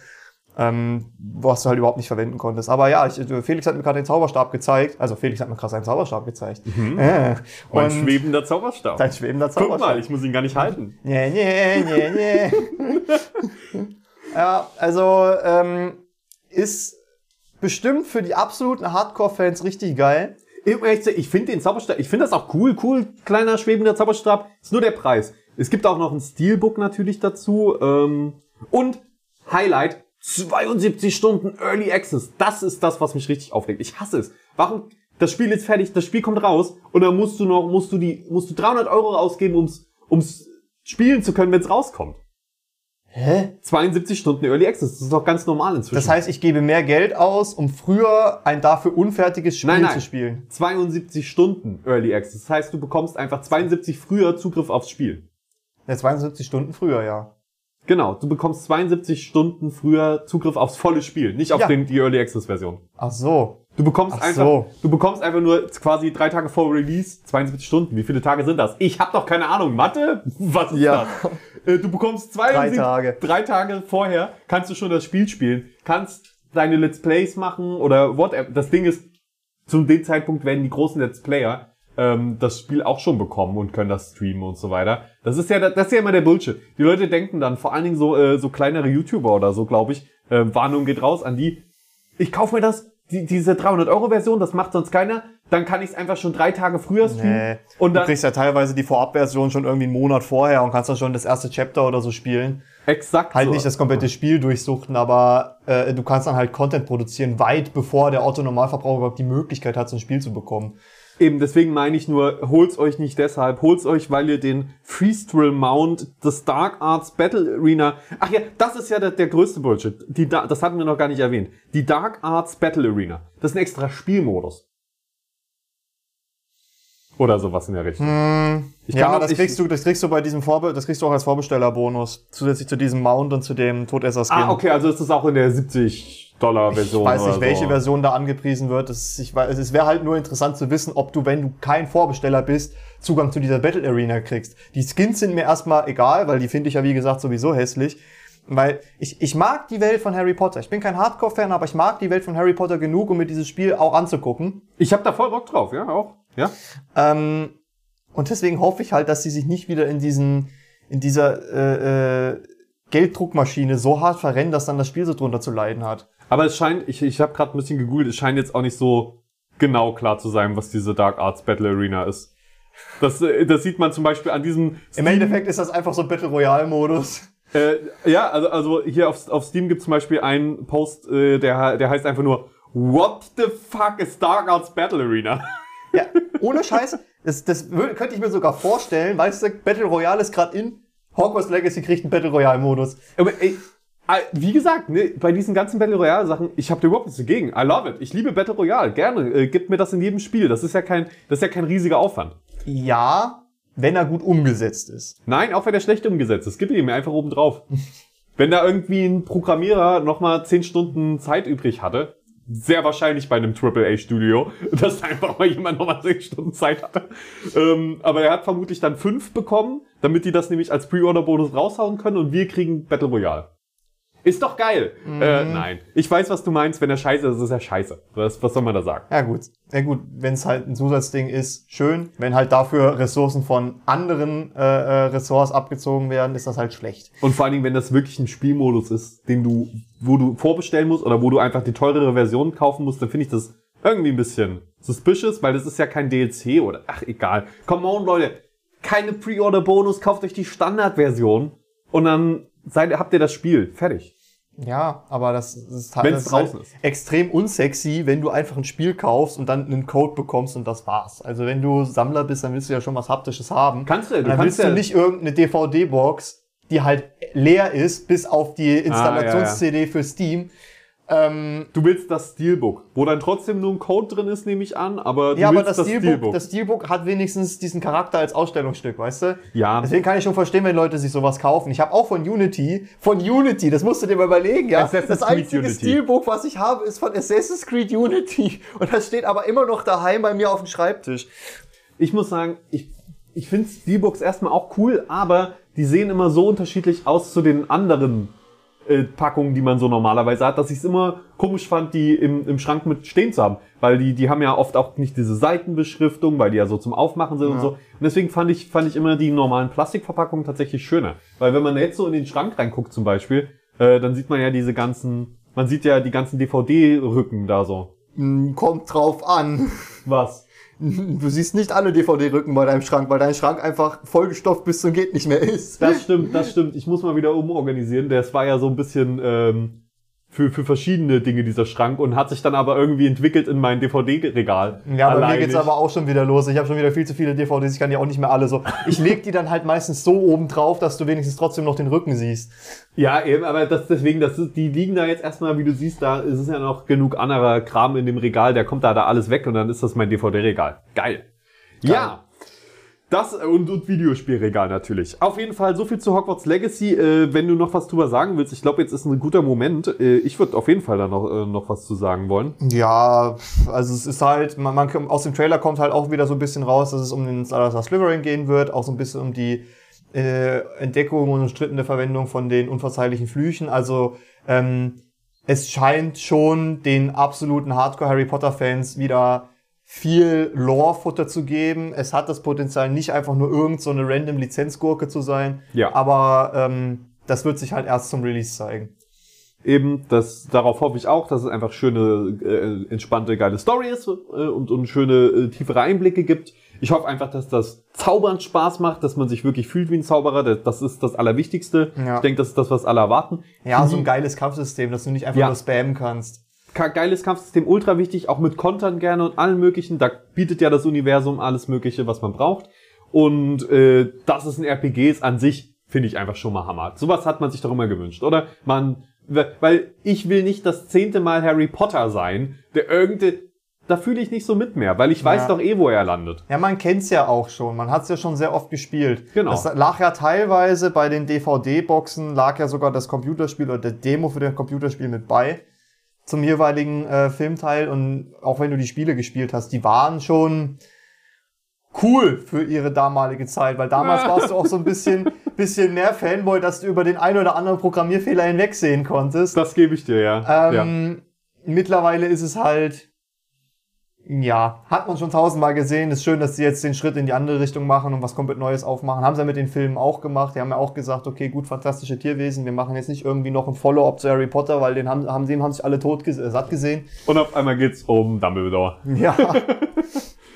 Ähm, was du halt überhaupt nicht verwenden konntest. Aber ja, ich, Felix hat mir gerade den Zauberstab gezeigt. Also Felix hat mir gerade seinen Zauberstab gezeigt. Äh, mein und schwebender Zauberstab. dein schwebender Guck Zauberstab. mal, ich muss ihn gar nicht halten. Nee, nee, nee, nee. ja, also ähm, ist bestimmt für die absoluten Hardcore-Fans richtig geil. Ich finde den Zauberstab, ich finde das auch cool, cool, kleiner schwebender Zauberstab. Ist nur der Preis. Es gibt auch noch ein Steelbook natürlich dazu. Ähm, und Highlight, 72 Stunden Early Access. Das ist das, was mich richtig aufregt. Ich hasse es. Warum? Das Spiel ist fertig, das Spiel kommt raus und dann musst du noch, musst du die, musst du 300 Euro ausgeben, ums, ums spielen zu können, wenn es rauskommt. Hä? 72 Stunden Early Access, das ist doch ganz normal inzwischen. Das heißt, ich gebe mehr Geld aus, um früher ein dafür unfertiges Spiel Nein, nein. zu spielen. 72 Stunden Early Access. Das heißt, du bekommst einfach 72 früher Zugriff aufs Spiel. Ja, 72 Stunden früher, ja. Genau, du bekommst 72 Stunden früher Zugriff aufs volle Spiel, nicht auf Ja. den, die Early Access Version. Ach so. Du bekommst Ach einfach, so. du bekommst einfach nur quasi drei Tage vor Release 72 Stunden. Wie viele Tage sind das? Ich habe doch keine Ahnung. Mathe? Was ist Ja. das? Äh, Du bekommst 72, Drei Tage. drei Tage vorher kannst du schon das Spiel spielen, kannst deine Let's Plays machen oder whatever. Das Ding ist, zu dem Zeitpunkt werden die großen Let's Player ähm, das Spiel auch schon bekommen und können das streamen und so weiter. Das ist ja, das ist ja immer der Bullshit. Die Leute denken dann, vor allen Dingen so, äh, so kleinere YouTuber oder so, glaube ich, äh, Warnung geht raus an die, ich kaufe mir das, die, diese 300-Euro-Version, das macht sonst keiner, dann kann ich es einfach schon drei Tage früher streamen. Nee. Und Du dann, kriegst ja teilweise die Vorabversion schon irgendwie einen Monat vorher und kannst dann schon das erste Chapter oder so spielen. exakt Halt so. nicht das komplette Spiel durchsuchten, aber äh, du kannst dann halt Content produzieren, weit bevor der Otto-Normalverbraucher überhaupt die Möglichkeit hat, so ein Spiel zu bekommen. Eben, deswegen meine ich nur, holt's euch nicht deshalb, holt's euch, weil ihr den Freestrill Mount des Dark Arts Battle Arena, ach ja, das ist ja der, der größte Bullshit. Die, Da- das hatten wir noch gar nicht erwähnt. Die Dark Arts Battle Arena, das ist ein extra Spielmodus. Oder sowas in der Richtung. Ich ja, das ich- kriegst du, das kriegst du bei diesem Vorbe das kriegst du auch als Vorbestellerbonus. Zusätzlich zu diesem Mount und zu dem Todesser-Skin. Ah, okay, also ist das auch in der 70 Dollar Version. Ich weiß nicht, welche so. Version da angepriesen wird. Das, ich weiß, es wäre halt nur interessant zu wissen, ob du, wenn du kein Vorbesteller bist, Zugang zu dieser Battle Arena kriegst. Die Skins sind mir erstmal egal, weil die finde ich ja wie gesagt sowieso hässlich. Weil ich, ich mag die Welt von Harry Potter. Ich bin kein Hardcore-Fan, aber ich mag die Welt von Harry Potter genug, um mir dieses Spiel auch anzugucken. Ich habe da voll Bock drauf, ja, auch. Ja. Ähm, und deswegen hoffe ich halt, dass sie sich nicht wieder in diesen, in dieser äh, äh, Gelddruckmaschine so hart verrennen, dass dann das Spiel so drunter zu leiden hat. Aber es scheint, ich, ich habe gerade ein bisschen gegoogelt, es scheint jetzt auch nicht so genau klar zu sein, was diese Dark Arts Battle Arena ist. Das, äh, das sieht man zum Beispiel an diesem Im Endeffekt ist das einfach so ein Battle Royale-Modus. Äh, ja, also, also hier auf, auf Steam gibt zum Beispiel einen Post, äh, der, der heißt einfach nur What the fuck is Dark Arts Battle Arena? Ja, ohne Scheiß, das, das könnte ich mir sogar vorstellen, weißt du, Battle Royale ist gerade in, Hogwarts Legacy kriegt einen Battle Royale-Modus. Aber ey, wie gesagt, ne, bei diesen ganzen Battle Royale Sachen, ich habe da überhaupt nichts dagegen. I love it. Ich liebe Battle Royale. Gerne. Äh, gibt mir das in jedem Spiel. Das ist ja kein, das ist ja kein riesiger Aufwand. Ja, wenn er gut umgesetzt ist. Nein, auch wenn der schlecht umgesetzt ist. Gib ihn mir einfach oben drauf. wenn da irgendwie ein Programmierer nochmal 10 Stunden Zeit übrig hatte, sehr wahrscheinlich bei einem AAA-Studio, dass da einfach mal jemand nochmal 10 Stunden Zeit hatte. Ähm, aber er hat vermutlich dann 5 bekommen, damit die das nämlich als Pre-Order-Bonus raushauen können und wir kriegen Battle Royale. Ist doch geil. Äh, nein. Ich weiß, was du meinst. Wenn er scheiße ist, ist er scheiße. Was, was soll man da sagen? Ja gut, ja gut, wenn es halt ein Zusatzding ist, schön. Wenn halt dafür Ressourcen von anderen äh, äh, Ressorts abgezogen werden, ist das halt schlecht. Und vor allen Dingen, wenn das wirklich ein Spielmodus ist, den du, wo du vorbestellen musst oder wo du einfach die teurere Version kaufen musst, dann finde ich das irgendwie ein bisschen suspicious, weil das ist ja kein DLC oder, ach egal. Come on, Leute. Keine Pre-Order-Bonus, kauft euch die Standardversion und dann seid, habt ihr das Spiel. Fertig. Ja, aber das ist halt, das ist halt ist. extrem unsexy, wenn du einfach ein Spiel kaufst und dann einen Code bekommst und das war's. Also wenn du Sammler bist, dann willst du ja schon was Haptisches haben. Kannst du ja, du dann kannst willst du ja- nicht irgendeine DVD-Box, die halt leer ist, bis auf die Installations-CD für Steam. Ähm, Du willst das Steelbook, wo dann trotzdem nur ein Code drin ist, nehme ich an, aber du ja, aber willst das Steelbook, das Steelbook hat wenigstens diesen Charakter als Ausstellungsstück, weißt du? Ja. Deswegen kann ich schon verstehen, wenn Leute sich sowas kaufen. Ich habe auch von Unity, von Unity, das musst du dir mal überlegen, ja. Assassin's das einzige Unity. Steelbook, was ich habe, ist von Assassin's Creed Unity. Und das steht aber immer noch daheim bei mir auf dem Schreibtisch. ich muss sagen, ich, ich finde Steelbooks erstmal auch cool, aber die sehen immer so unterschiedlich aus zu den anderen äh, Packungen, die man so normalerweise hat, dass ich es immer komisch fand, die im, im Schrank mit stehen zu haben. Weil die, die haben ja oft auch nicht diese Seitenbeschriftung, weil die ja so zum Aufmachen sind und so. Und deswegen fand ich, fand ich immer die normalen Plastikverpackungen tatsächlich schöner. Weil wenn man jetzt so in den Schrank reinguckt zum Beispiel, äh, dann sieht man ja diese ganzen, man sieht ja die ganzen DVD-Rücken da so. Hm, Kommt drauf an. Was? Du siehst nicht alle DVD-Rücken bei deinem Schrank, weil dein Schrank einfach vollgestopft bis zum geht nicht mehr ist. Das stimmt, das stimmt. Ich muss mal wieder umorganisieren. Das war ja so ein bisschen ähm, für, für verschiedene Dinge dieser Schrank und hat sich dann aber irgendwie entwickelt in mein DVD-Regal. Ja, bei mir Alleinig. geht's aber auch schon wieder los. Ich habe schon wieder viel zu viele DVDs, ich kann die auch nicht mehr alle so. Ich leg die dann halt meistens so oben drauf, dass du wenigstens trotzdem noch den Rücken siehst. Ja, eben, aber das deswegen, das ist, die liegen da jetzt erstmal, wie du siehst, da ist es ja noch genug anderer Kram in dem Regal, der kommt da da alles weg und dann ist das mein DVD-Regal. Geil. Ja. Das und, und Videospielregal natürlich. Auf jeden Fall so viel zu Hogwarts Legacy. Äh, wenn du noch was drüber sagen willst, ich glaube, jetzt ist ein guter Moment. Äh, ich würde auf jeden Fall da noch, äh, noch was zu sagen wollen. Ja, also es ist halt, man, man aus dem Trailer kommt halt auch wieder so ein bisschen raus, dass es um den Salazar Slytherin gehen wird, auch so ein bisschen um die äh, Entdeckung und umstrittene Verwendung von den unverzeihlichen Flüchen. Also ähm, es scheint schon den absoluten Hardcore Harry Potter Fans wieder viel Lore-Futter zu geben. Es hat das Potenzial, nicht einfach nur irgend so eine random Lizenzgurke zu sein. Ja. Aber ähm, das wird sich halt erst zum Release zeigen. Eben, das, darauf hoffe ich auch, dass es einfach schöne, äh, entspannte, geile Story ist äh, und, und schöne, äh, tiefere Einblicke gibt. Ich hoffe einfach, dass das Zaubern Spaß macht, dass man sich wirklich fühlt wie ein Zauberer. Das, ist das Allerwichtigste. Ja. Ich denke, das ist das, was alle erwarten. Ja, so ein geiles Kampfsystem, dass du nicht einfach Ja. nur spammen kannst. Geiles Kampfsystem, ultra wichtig, auch mit Kontern gerne und allen möglichen. Da bietet ja das Universum alles Mögliche, was man braucht. Und äh, dass es ein RPG ist an sich, finde ich einfach schon mal Hammer. Sowas hat man sich doch immer gewünscht, oder? Man, weil ich will nicht das zehnte Mal Harry Potter sein, der irgende, da fühle ich nicht so mit mehr, weil ich weiß Ja. doch eh, wo er landet. Ja, man kennt's ja auch schon. Man hat's ja schon sehr oft gespielt. Genau. Das lag ja teilweise bei den DVD-Boxen, lag ja sogar das Computerspiel oder der Demo für das Computerspiel mit bei zum jeweiligen äh, Filmteil. Und auch wenn du die Spiele gespielt hast, die waren schon cool für ihre damalige Zeit, weil damals warst du auch so ein bisschen, bisschen mehr Fanboy, dass du über den einen oder anderen Programmierfehler hinwegsehen konntest. Das gebe ich dir, ja. ja. Ähm, Mittlerweile ist es halt, ja, hat man schon tausendmal gesehen. Ist schön, dass sie jetzt den Schritt in die andere Richtung machen und was komplett Neues aufmachen. Haben sie ja mit den Filmen auch gemacht. Die haben ja auch gesagt, okay, gut, fantastische Tierwesen. Wir machen jetzt nicht irgendwie noch ein Follow-up zu Harry Potter, weil den haben, haben, den haben sich alle tot ges äh, satt gesehen. Und auf einmal geht's um Dumbledore. Ja.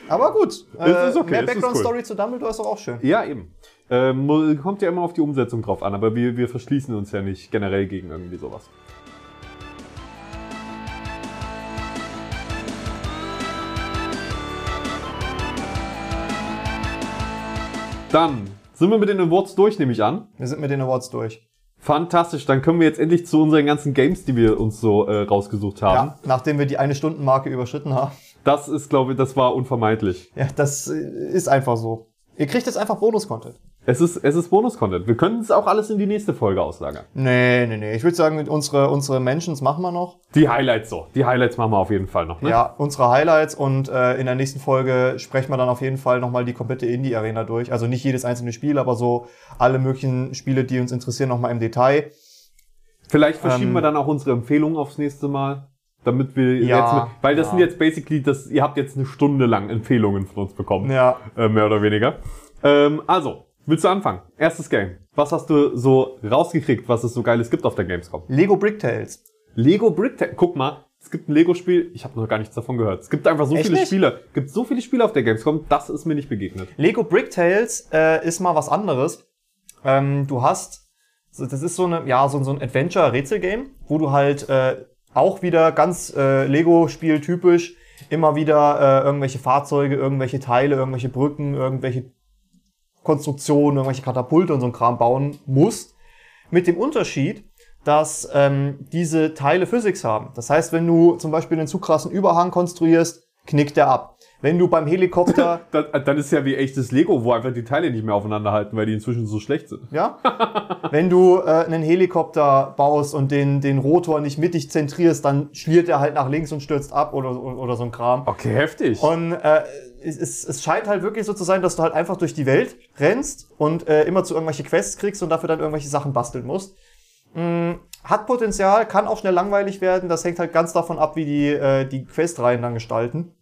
Aber gut. Äh, okay, mehr Background-Story zu Dumbledore ist doch auch schön. Ja, eben. Ähm, kommt ja immer auf die Umsetzung drauf an, aber wir, wir verschließen uns ja nicht generell gegen irgendwie sowas. Dann sind wir mit den Awards durch, nehme ich an. Wir sind mit den Awards durch. Fantastisch, dann kommen wir jetzt endlich zu unseren ganzen Games, die wir uns so äh, rausgesucht haben. Ja, nachdem wir die eine Stundenmarke überschritten haben. Das ist, glaube ich, das war unvermeidlich. Ja, das äh, ist einfach so. Ihr kriegt jetzt einfach Bonus-Content. Es ist, es ist Bonus-Content. Wir können es auch alles in die nächste Folge auslagern. Nee, nee, nee. Ich würde sagen, unsere, unsere Mentions machen wir noch. Die Highlights so. Die Highlights machen wir auf jeden Fall noch, ne? Ja, unsere Highlights und äh, in der nächsten Folge sprechen wir dann auf jeden Fall nochmal die komplette Indie-Arena durch. Also nicht jedes einzelne Spiel, aber so alle möglichen Spiele, die uns interessieren, nochmal im Detail. Vielleicht verschieben Ähm, wir dann auch unsere Empfehlungen aufs nächste Mal. Damit wir Ja, jetzt, weil das ja. sind jetzt basically, das, ihr habt jetzt eine Stunde lang Empfehlungen von uns bekommen. Ja, Äh, mehr oder weniger. Ähm, also, willst du anfangen? Erstes Game. Was hast du so rausgekriegt, was es so geiles gibt auf der Gamescom? Lego Brick Tales. Lego Brick Tale. Guck mal, es gibt ein Lego-Spiel, ich habe noch gar nichts davon gehört. Es gibt einfach so Echt viele nicht? Spiele. Es gibt so viele Spiele auf der Gamescom, das ist mir nicht begegnet. Lego Brick Tales äh, ist mal was anderes. Ähm, du hast, das ist so eine, ja, so, so ein Adventure-Rätsel-Game, wo du halt äh, auch wieder ganz äh, Lego-Spiel typisch immer wieder äh, irgendwelche Fahrzeuge, irgendwelche Teile, irgendwelche Brücken, irgendwelche Konstruktionen, irgendwelche Katapulte und so ein Kram bauen musst. Mit dem Unterschied, dass ähm, diese Teile Physics haben. Das heißt, wenn du zum Beispiel einen zu krassen Überhang konstruierst, knickt der ab. Wenn du beim Helikopter Dann, dann ist ja wie echtes Lego, wo einfach die Teile nicht mehr aufeinander halten, weil die inzwischen so schlecht sind. Ja. Wenn du äh, einen Helikopter baust und den, den Rotor nicht mittig zentrierst, dann schliert er halt nach links und stürzt ab oder, oder so ein Kram. Okay, heftig. Und äh, es, es, scheint halt wirklich so zu sein, dass du halt einfach durch die Welt rennst und äh, immer zu irgendwelche Quests kriegst und dafür dann irgendwelche Sachen basteln musst. Mm, hat Potenzial, kann auch schnell langweilig werden. Das hängt halt ganz davon ab, wie die, äh, die Questreihen dann gestalten.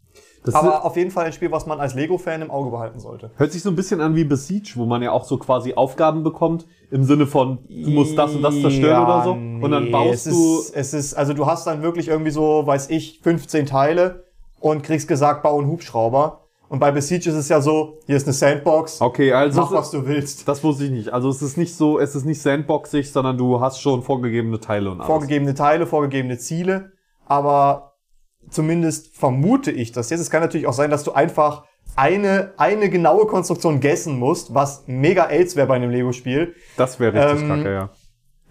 das Aber auf jeden Fall ein Spiel, was man als Lego-Fan im Auge behalten sollte. Hört sich so ein bisschen an wie Besiege, wo man ja auch so quasi Aufgaben bekommt, im Sinne von, du musst das und das zerstören Ja, oder so. und dann baust es du. Ist, es ist, also du hast dann wirklich irgendwie so, weiß ich, 15 Teile und kriegst gesagt, bau einen Hubschrauber. Und bei Besiege ist es ja so, hier ist eine Sandbox, Okay, also. mach was du willst. Das wusste ich nicht. Also es ist nicht so, es ist nicht sandboxig, sondern du hast schon vorgegebene Teile und alles. Vorgegebene Teile, vorgegebene Ziele. Aber zumindest vermute ich das jetzt. Es kann natürlich auch sein, dass du einfach eine, eine genaue Konstruktion gessen musst, was mega AIDS wäre bei einem Lego-Spiel. Das wäre richtig Ähm, kacke, ja.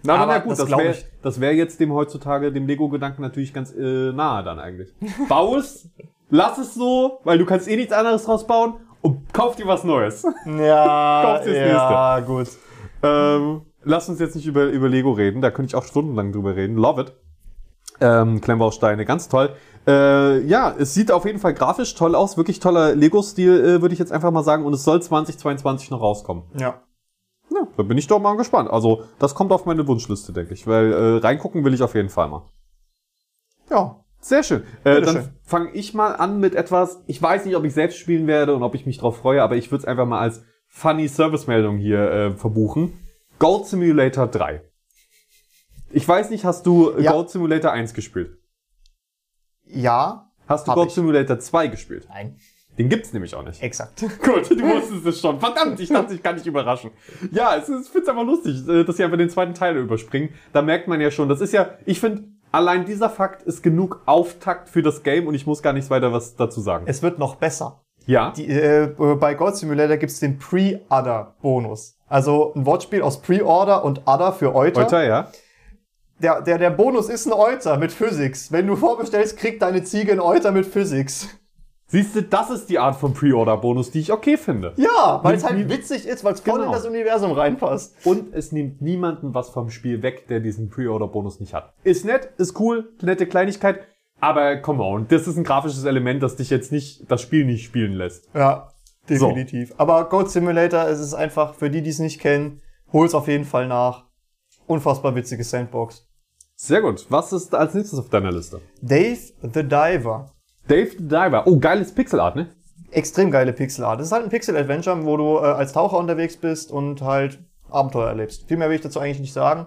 Na, na, aber na gut, das das, wäre das wär jetzt dem heutzutage, dem Lego-Gedanken natürlich ganz äh, nahe dann eigentlich. Bau es, lass es so, weil du kannst eh nichts anderes draus bauen und kauf dir was Neues. Ja, Kauf's das ja, gut. ähm, lass uns jetzt nicht über, über Lego reden, da könnte ich auch stundenlang drüber reden. Love it. Ähm, Klemmbausteine, ganz toll. Äh, ja, es sieht auf jeden Fall grafisch toll aus, wirklich toller Lego-Stil, äh, würde ich jetzt einfach mal sagen. Und es soll 2022 noch rauskommen. Ja. Ja, da bin ich doch mal gespannt. Also, das kommt auf meine Wunschliste, denke ich. Weil äh, reingucken will ich auf jeden Fall mal. Ja. Sehr schön. Äh, dann fange ich mal an mit etwas. Ich weiß nicht, ob ich selbst spielen werde und ob ich mich drauf freue, aber ich würde es einfach mal als funny Service-Meldung hier äh, verbuchen. Gold Simulator 3. Ich weiß nicht, hast du Ja. Gold Simulator 1 gespielt? Ja. Hast du Gold ich. Simulator 2 gespielt? Nein. Den gibt's nämlich auch nicht. Exakt. Gut, du wusstest es schon. Verdammt, ich dachte, ich kann dich überraschen. Ja, es ist, ich find's einfach lustig, äh, dass sie einfach den zweiten Teil überspringen. Da merkt man ja schon, das ist ja, ich finde, allein dieser Fakt ist genug Auftakt für das Game und ich muss gar nichts weiter was dazu sagen. Es wird noch besser. Ja, Die, äh, bei God Simulator gibt's den Pre-Order-Bonus. Also ein Wortspiel aus Pre-Order und Order für Euter. heute, ja. der, der, der Bonus ist ein Euter mit Physics. Wenn du vorbestellst, kriegt deine Ziege ein Euter mit Physics. Siehst du, das ist die Art von Pre-Order-Bonus, die ich okay finde. Ja, weil es halt witzig ist, weil es voll Genau. in das Universum reinpasst. Und es nimmt niemanden was vom Spiel weg, der diesen Pre-Order-Bonus nicht hat. Ist nett, ist cool, nette Kleinigkeit, aber come on, das ist ein grafisches Element, das dich jetzt nicht, das Spiel nicht spielen lässt. Ja, definitiv. Aber Goat Simulator, es ist einfach, für die, die es nicht kennen, hol's auf jeden Fall nach. Unfassbar witzige Sandbox. Sehr gut. Was ist als nächstes auf deiner Liste? Dave the Diver. Dave the Diver. Oh, geiles Pixelart, ne? Extrem geile Pixelart. Das ist halt ein Pixel-Adventure, wo du äh, als Taucher unterwegs bist und halt Abenteuer erlebst. Viel mehr will ich dazu eigentlich nicht sagen.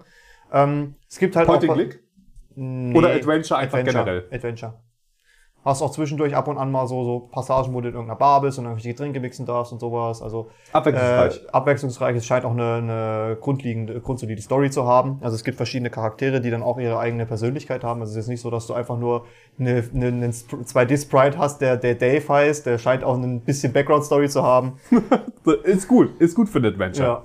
Ähm, es gibt halt Point auch... Click? Nee, Oder Adventure einfach Adventure, generell? Adventure. Hast auch zwischendurch ab und an mal so, so Passagen, wo du in irgendeiner Bar bist und irgendwelche Getränke mixen darfst und sowas. Also Abwechslungsreich. Äh, abwechslungsreich. Es scheint auch eine, eine grundlegende, grundsolide Story zu haben. Also es gibt verschiedene Charaktere, die dann auch ihre eigene Persönlichkeit haben. Also es ist nicht so, dass du einfach nur eine, eine, einen Sp- 2D-Sprite hast, der, der Dave heißt. Der scheint auch ein bisschen Background-Story zu haben. Ist gut, ist gut für ein Adventure. Ja.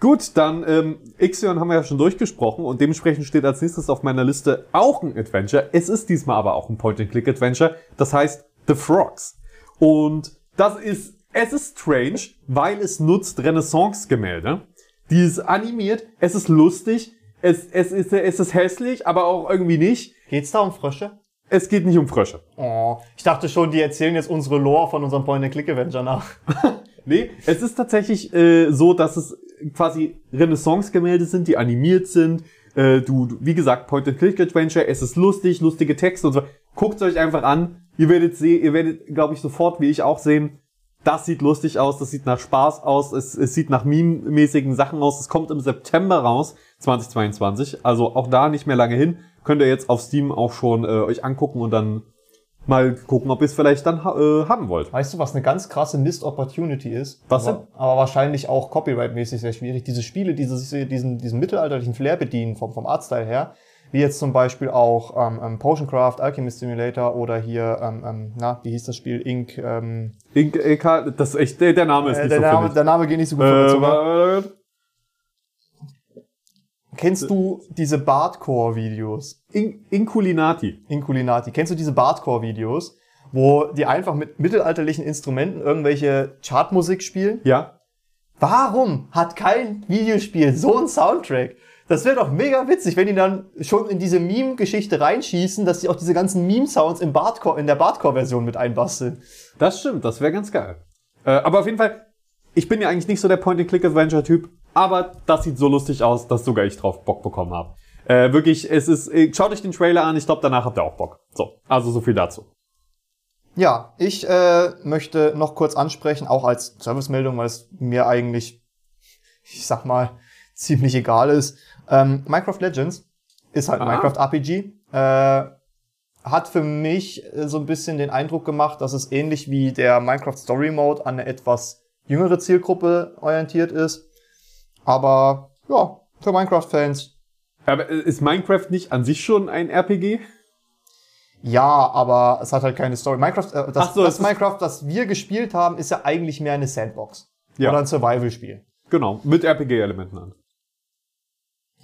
Gut, dann ähm, Ixion haben wir ja schon durchgesprochen und dementsprechend steht als nächstes auf meiner Liste auch ein Adventure. Es ist diesmal aber auch ein Point-and-Click-Adventure. Das heißt The Frogs. Und das ist, es ist strange, weil es nutzt Renaissance-Gemälde. Die ist animiert, es ist lustig, es, es, ist, es ist hässlich, aber auch irgendwie nicht. Geht's da um Frösche? Es geht nicht um Frösche. Oh, ich dachte schon, die erzählen jetzt unsere Lore von unserem Point-and-Click-Adventure nach. Nee, es ist tatsächlich äh, so, dass es quasi Renaissance-Gemälde sind, die animiert sind. Äh, du, du, wie gesagt, Point-and-Click-Adventure, es ist lustig, lustige Texte und so. Guckt euch einfach an. Ihr werdet sehen, ihr werdet, glaube ich, sofort, wie ich auch sehen, das sieht lustig aus, das sieht nach Spaß aus, es, es sieht nach meme-mäßigen Sachen aus. Es kommt im September raus, 2022. Also auch da nicht mehr lange hin. Könnt ihr jetzt auf Steam auch schon äh, euch angucken und dann mal gucken, ob ihr es vielleicht dann äh, haben wollt. Weißt du, was eine ganz krasse Missed Opportunity ist? Was aber, aber wahrscheinlich auch copyright-mäßig sehr schwierig. Diese Spiele, die diesen, diesen mittelalterlichen Flair bedienen vom, vom Artstyle her, wie jetzt zum Beispiel auch ähm, ähm, Potioncraft, Alchemist Simulator oder hier, ähm, ähm, na, wie hieß das Spiel? Ink, ähm, Ink, EK, das ist echt, der, der Name ist äh, nicht der, so Name, der Name geht nicht so gut Äh. Kennst du diese Bardcore-Videos? In, Inculinati. Inculinati. Kennst du diese Bardcore-Videos, wo die einfach mit mittelalterlichen Instrumenten irgendwelche Chartmusik spielen? Ja. Warum hat kein Videospiel so einen Soundtrack? Das wäre doch mega witzig, wenn die dann schon in diese Meme-Geschichte reinschießen, dass die auch diese ganzen Meme-Sounds im Bardcore, in der Bardcore-Version mit einbasteln. Das stimmt, das wäre ganz geil. Äh, aber auf jeden Fall, ich bin ja eigentlich nicht so der Point-and-Click-Adventure-Typ, aber das sieht so lustig aus, dass sogar ich drauf Bock bekommen habe. Äh, wirklich, es ist, äh, schaut euch den Trailer an, ich glaube, danach habt ihr auch Bock. So, also so viel dazu. Ja, ich äh, möchte noch kurz ansprechen, auch als Servicemeldung, weil es mir eigentlich, ich sag mal, ziemlich egal ist. Ähm, Minecraft Legends ist halt Ah. Minecraft RPG. Äh, hat für mich äh, so ein bisschen den Eindruck gemacht, dass es ähnlich wie der Minecraft Story Mode an eine etwas jüngere Zielgruppe orientiert ist. Aber ja, für Minecraft-Fans Aber äh, ist Minecraft nicht an sich schon ein RPG? Ja, aber es hat halt keine Story. Minecraft, äh, das, so, das ist- Minecraft, das wir gespielt haben, ist ja eigentlich mehr eine Sandbox. Ja. Oder ein Survival-Spiel. Genau, mit RPG-Elementen an.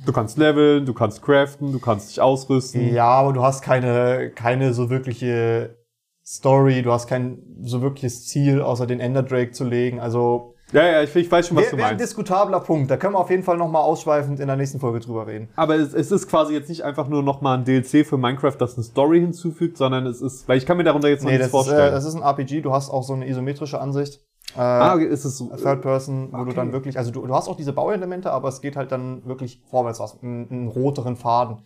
Du kannst leveln, du kannst craften, du kannst dich ausrüsten. Ja, aber du hast keine, keine so wirkliche Story, du hast kein so wirkliches Ziel, außer den Ender Drake zu legen. Also, Ja, ja, ich, ich weiß schon, was wäre du wär ein meinst. diskutabler Punkt. Da können wir auf jeden Fall nochmal ausschweifend in der nächsten Folge drüber reden. Aber es, es ist quasi jetzt nicht einfach nur nochmal ein DLC für Minecraft, das eine Story hinzufügt, sondern es ist, weil ich kann mir darunter jetzt noch Nee, nichts das ist, äh, vorstellen. das ist ein RPG, du hast auch so eine isometrische Ansicht. Äh, ah, okay, ist es so. Third Person, wo du Okay. dann wirklich, also du, du hast auch diese Bauelemente, aber es geht halt dann wirklich vorwärts aus, einen, einen roteren Faden.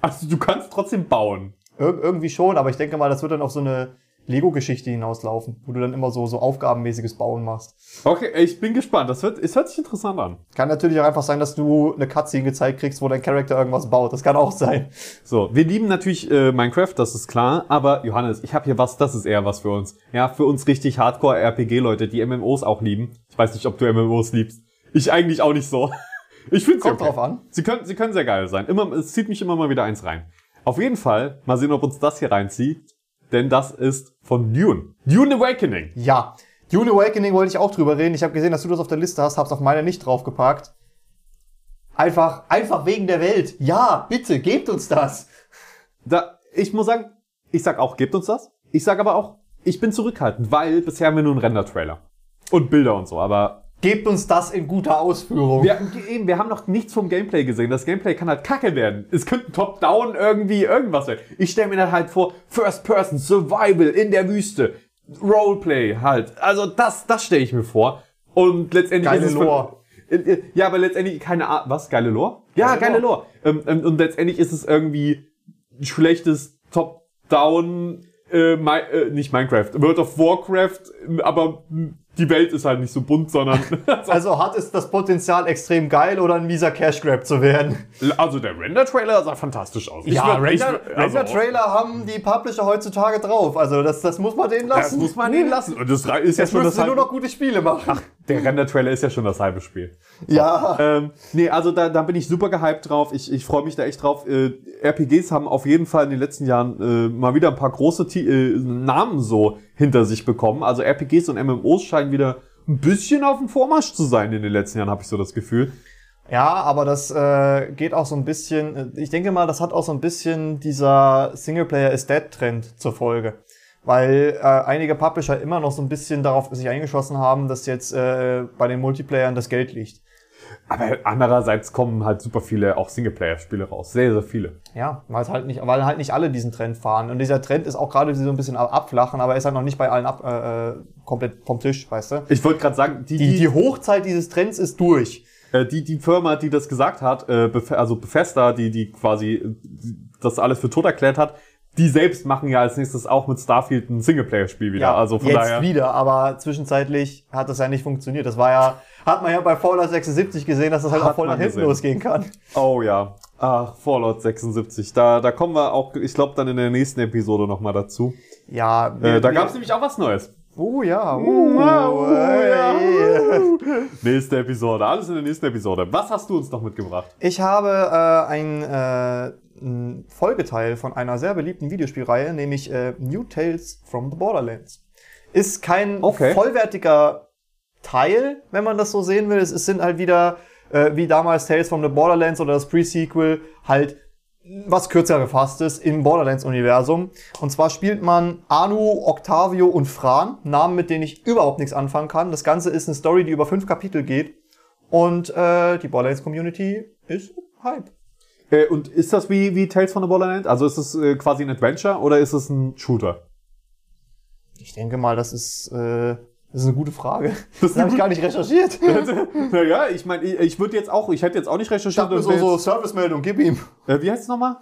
Also du kannst trotzdem bauen. Ir irgendwie schon, aber ich denke mal, das wird dann auf so eine Lego-Geschichte hinauslaufen, wo du dann immer so, so aufgabenmäßiges Bauen machst. Okay, ich bin gespannt. Das wird, es hört sich interessant an. Kann natürlich auch einfach sein, dass du eine Cutscene gezeigt kriegst, wo dein Charakter irgendwas baut. Das kann auch sein. So, wir lieben natürlich äh, Minecraft, das ist klar, aber Johannes, ich habe hier was, das ist eher was für uns. Ja, für uns richtig Hardcore-RPG-Leute, die MMOs auch lieben. Ich weiß nicht, ob du MMOs liebst. Ich eigentlich auch nicht so. Ich finde Kommt drauf an. Sie können, sie können sehr geil sein. Immer, es zieht mich immer mal wieder eins rein. Auf jeden Fall, mal sehen, ob uns das hier reinzieht, denn das ist von Dune. Dune Awakening. Ja. Dune Awakening wollte ich auch drüber reden. Ich habe gesehen, dass du das auf der Liste hast, hab's auf meine nicht draufgepackt. Einfach, einfach wegen der Welt. Ja, bitte, gebt uns das. Da, ich muss sagen, ich sag auch, gebt uns das. Ich sag aber auch, ich bin zurückhaltend, weil bisher haben wir nur einen Render-Trailer. Und Bilder und so, aber Gebt uns das in guter Ausführung. wir, eben, wir haben noch nichts vom Gameplay gesehen. Das Gameplay kann halt kacke werden. Es könnte Top-Down irgendwie irgendwas sein. Ich stelle mir dann halt vor, First-Person, Survival in der Wüste, Roleplay halt. Also das, das stelle ich mir vor. Und letztendlich Geile ist es Lore. Äh, Ja, aber letztendlich keine Art. Was? Geile Lore? Ja, Geile geile Lore. Ähm, ähm, und letztendlich ist es irgendwie schlechtes Top-Down, äh, Mi äh, nicht Minecraft, World of Warcraft, aber die Welt ist halt nicht so bunt, sondern Also hat es das Potenzial, extrem geil oder ein mieser Cash Grab zu werden. also der Render-Trailer sah fantastisch aus. Ja, Render, also- Render-Trailer haben die Publisher heutzutage drauf. Also das, das muss man denen Das lassen. muss man ihnen lassen. Und das ist Jetzt schon müssen das sie nur noch gute Spiele machen. Der Render-Trailer ist ja schon das halbe Spiel. ja. Ähm, nee, also da, da bin ich super gehypt drauf. Ich, ich freue mich da echt drauf. Äh, RPGs haben auf jeden Fall in den letzten Jahren äh, mal wieder ein paar große Ti äh, Namen so hinter sich bekommen. Also RPGs und MMOs scheinen wieder ein bisschen auf dem Vormarsch zu sein in den letzten Jahren, habe ich so das Gefühl. Ja, aber das äh, geht auch so ein bisschen, äh, ich denke mal, das hat auch so ein bisschen dieser Singleplayer is Dead Trend zur Folge. Weil äh, einige Publisher immer noch so ein bisschen darauf sich eingeschossen haben, dass jetzt äh, bei den Multiplayern das Geld liegt. Aber andererseits kommen halt super viele auch Singleplayer-Spiele raus. Sehr, sehr viele. Ja, weil halt nicht, weil halt nicht alle diesen Trend fahren. Und dieser Trend ist auch gerade so ein bisschen abflachen, aber er ist halt noch nicht bei allen ab, äh, äh, komplett vom Tisch, weißt du? Ich wollte gerade sagen, die, Die, die Hochzeit dieses Trends ist durch. Äh, die, die Firma, die das gesagt hat, äh, also Bethesda, die, die quasi äh, das alles für tot erklärt hat, die selbst machen ja als nächstes auch mit Starfield ein Singleplayer-Spiel wieder. also von jetzt daher. wieder, aber zwischenzeitlich hat das ja nicht funktioniert. Das war ja, hat man ja bei Fallout 76 gesehen, dass das halt Hat auch voll nach hinten losgehen kann. Oh ja. Ach, Fallout 76. Da, da kommen wir auch, ich glaube, dann in der nächsten Episode nochmal dazu. Ja, Äh, da gab es nämlich auch was Neues. Oh ja, uh, wow, ey. Nächste Episode. Alles in der nächsten Episode. Was hast du uns noch mitgebracht? Ich habe äh, ein, äh, ein Folgeteil von einer sehr beliebten Videospielreihe, nämlich äh, New Tales from the Borderlands. Ist kein Okay. vollwertiger Teil, wenn man das so sehen will. Es, es sind halt wieder, äh, wie damals Tales from the Borderlands oder das Pre-Sequel, halt was kürzer gefasst ist im Borderlands-Universum. Und zwar spielt man Anu, Octavio und Fran, Namen, mit denen ich überhaupt nichts anfangen kann. Das Ganze ist eine Story, die über fünf Kapitel geht. Und äh, die Borderlands-Community ist Hype. Äh, und ist das wie, wie Tales from the Borderland? Also ist es äh, quasi ein Adventure oder ist es ein Shooter? Ich denke mal, das ist, äh, das ist eine gute Frage. Das habe ich gar nicht recherchiert. naja, ich meine, ich, ich würde jetzt auch, ich hätte jetzt auch nicht Ich recherchiert. mir und so, so Servicemeldung, gib ihm. äh, wie heißt es nochmal?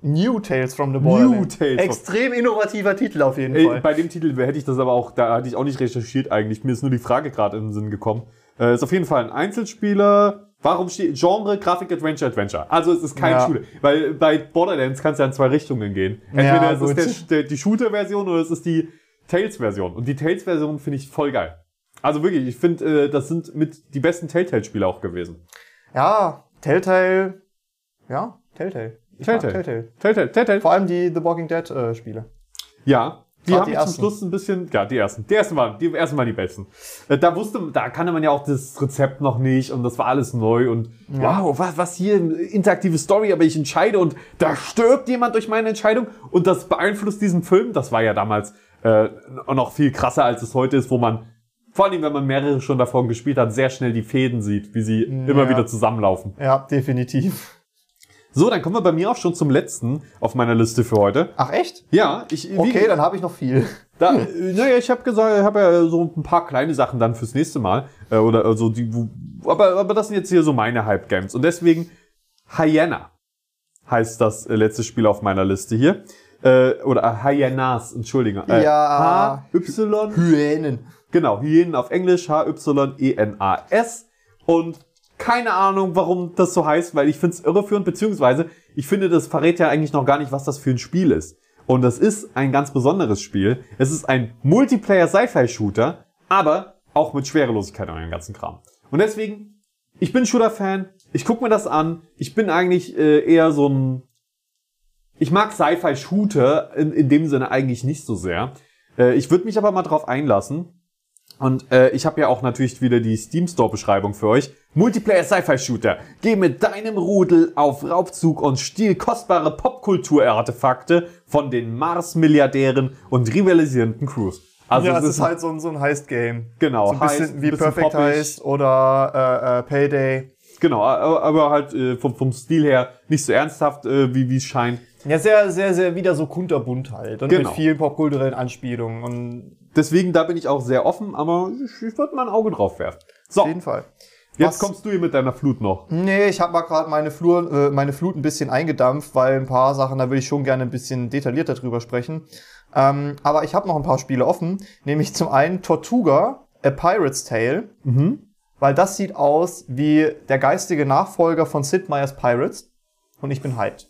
New Tales from the Borderlands. Tales from- Extrem innovativer Titel auf jeden Äh, Fall. bei dem Titel hätte ich das aber auch, da hatte ich auch nicht recherchiert eigentlich. Mir ist nur die Frage gerade in den Sinn gekommen. Äh, ist auf jeden Fall ein Einzelspieler. Warum steht Genre, Grafik, Adventure, Adventure? Also es ist kein Ja. Shooter. Weil bei Borderlands kann es ja in zwei Richtungen gehen. Entweder Ja, es ist der, der, die Shooter-Version oder es ist die Tales-Version. Und die Tales-Version finde ich voll geil. Also wirklich, ich finde, äh, das sind mit die besten Telltale-Spiele auch gewesen. Ja, Telltale. Ja, Telltale. Telltale. Telltale. Telltale, Telltale. Vor allem die The Walking Dead äh. Ja. Die haben zum ersten. Schluss ein bisschen, ja, die ersten. Die ersten waren, die ersten waren die besten. Äh, Da wusste, da kannte man ja auch das Rezept noch nicht und das war alles neu und wow, was, was hier, interaktive Story, aber ich entscheide und da stirbt jemand durch meine Entscheidung und das beeinflusst diesen Film. Das war ja damals äh, noch viel krasser, als es heute ist, wo man, vor allem wenn man mehrere schon davon gespielt hat, sehr schnell die Fäden sieht, wie sie immer wieder zusammenlaufen. Ja, definitiv. So, dann kommen wir bei mir auch schon zum letzten auf meiner Liste für heute. Ach echt? Ja, ich, wie- Okay, dann habe ich noch viel. Da, naja, ich habe gesagt, ich habe ja so ein paar kleine Sachen dann fürs nächste Mal. Äh, oder also die, aber, aber das sind jetzt hier so meine Hype-Games. Und deswegen Hyena heißt das äh, letzte Spiel auf meiner Liste hier. Äh, oder äh, Hyenas, Entschuldigung. Äh, Ja. H-Y, Hyänen. genau, Hyänen auf Englisch, H-Y-E-N-A-S. Und keine Ahnung, warum das so heißt, weil ich finde es irreführend, beziehungsweise ich finde, das verrät ja eigentlich noch gar nicht, was das für ein Spiel ist. Und das ist ein ganz besonderes Spiel. Es ist ein Multiplayer-Sci-Fi-Shooter, aber auch mit Schwerelosigkeit und dem ganzen Kram. Und deswegen, ich bin Shooter-Fan, ich guck mir das an, ich bin eigentlich äh, eher so ein... Ich mag Sci-Fi-Shooter in, in dem Sinne eigentlich nicht so sehr. Äh, ich würde mich aber mal drauf einlassen. Und äh, ich habe ja auch natürlich wieder die Steam Store Beschreibung für euch. Multiplayer Sci-Fi Shooter. Geh mit deinem Rudel auf Raubzug und stiehl kostbare Popkultur-Artefakte von den Mars-Milliardären und rivalisierenden Crews. Also ja, es es ist halt so ein, so ein Heist-Game. genau So ein bisschen Heist, wie bisschen Perfect poppig. Heist oder äh, äh, Payday. Genau, aber halt äh, vom, vom Stil her nicht so ernsthaft, äh, wie wie es scheint. Ja, sehr, sehr, sehr wieder so kunterbunt halt. Und Genau. mit vielen popkulturellen Anspielungen. Und Deswegen, da bin ich auch sehr offen, aber ich, ich würde mal ein Auge drauf werfen. So, auf jeden Fall. jetzt Was- kommst du hier mit deiner Flut noch. Nee, ich habe mal gerade meine, Flur, äh, meine Flut ein bisschen eingedampft, weil ein paar Sachen, da würde ich schon gerne ein bisschen detaillierter drüber sprechen. Ähm, aber ich habe noch ein paar Spiele offen, nämlich zum einen Tortuga, A Pirate's Tale, weil das sieht aus wie der geistige Nachfolger von Sid Meier's Pirates und ich bin hyped.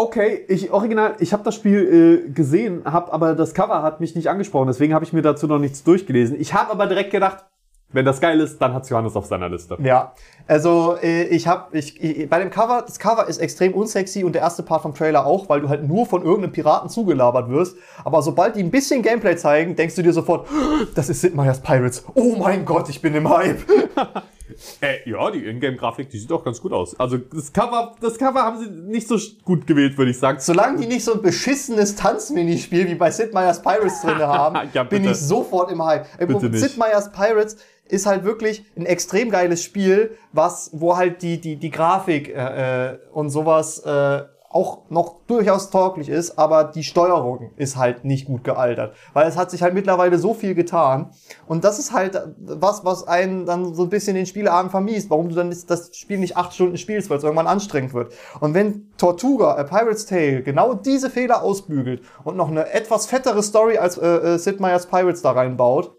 Okay, ich original, ich habe das Spiel äh, gesehen, hab, aber das Cover hat mich nicht angesprochen, deswegen habe ich mir dazu noch nichts durchgelesen. Ich habe aber direkt gedacht, wenn das geil ist, dann hat's Johannes auf seiner Liste. Ja, also äh, ich habe ich, ich bei dem Cover, das Cover ist extrem unsexy und der erste Part vom Trailer auch, weil du halt nur von irgendeinem Piraten zugelabert wirst. Aber sobald die ein bisschen Gameplay zeigen, denkst du dir sofort, das ist Sid Meier's Pirates. Oh mein Gott, ich bin im Hype. Äh, ja, die Ingame-Grafik, die sieht auch ganz gut aus. Also das Cover, das Cover haben sie nicht so gut gewählt, würde ich sagen. Solange die nicht so ein beschissenes Tanzminispiel wie bei Sid Meier's Pirates drin haben, Ja, bin ich sofort im Hype. Äh, Bitte. Sid Meier's Pirates ist halt wirklich ein extrem geiles Spiel, was, wo halt die, die, die Grafik äh, äh, und sowas äh, auch noch durchaus tauglich ist, aber die Steuerung ist halt nicht gut gealtert. Weil es hat sich halt mittlerweile so viel getan. Und das ist halt was, was einen dann so ein bisschen den Spieleabend vermiest, warum du dann das Spiel nicht acht Stunden spielst, weil es irgendwann anstrengend wird. Und wenn Tortuga, A Pirate's Tale, genau diese Fehler ausbügelt und noch eine etwas fettere Story als äh, äh, Sid Meier's Pirates da reinbaut,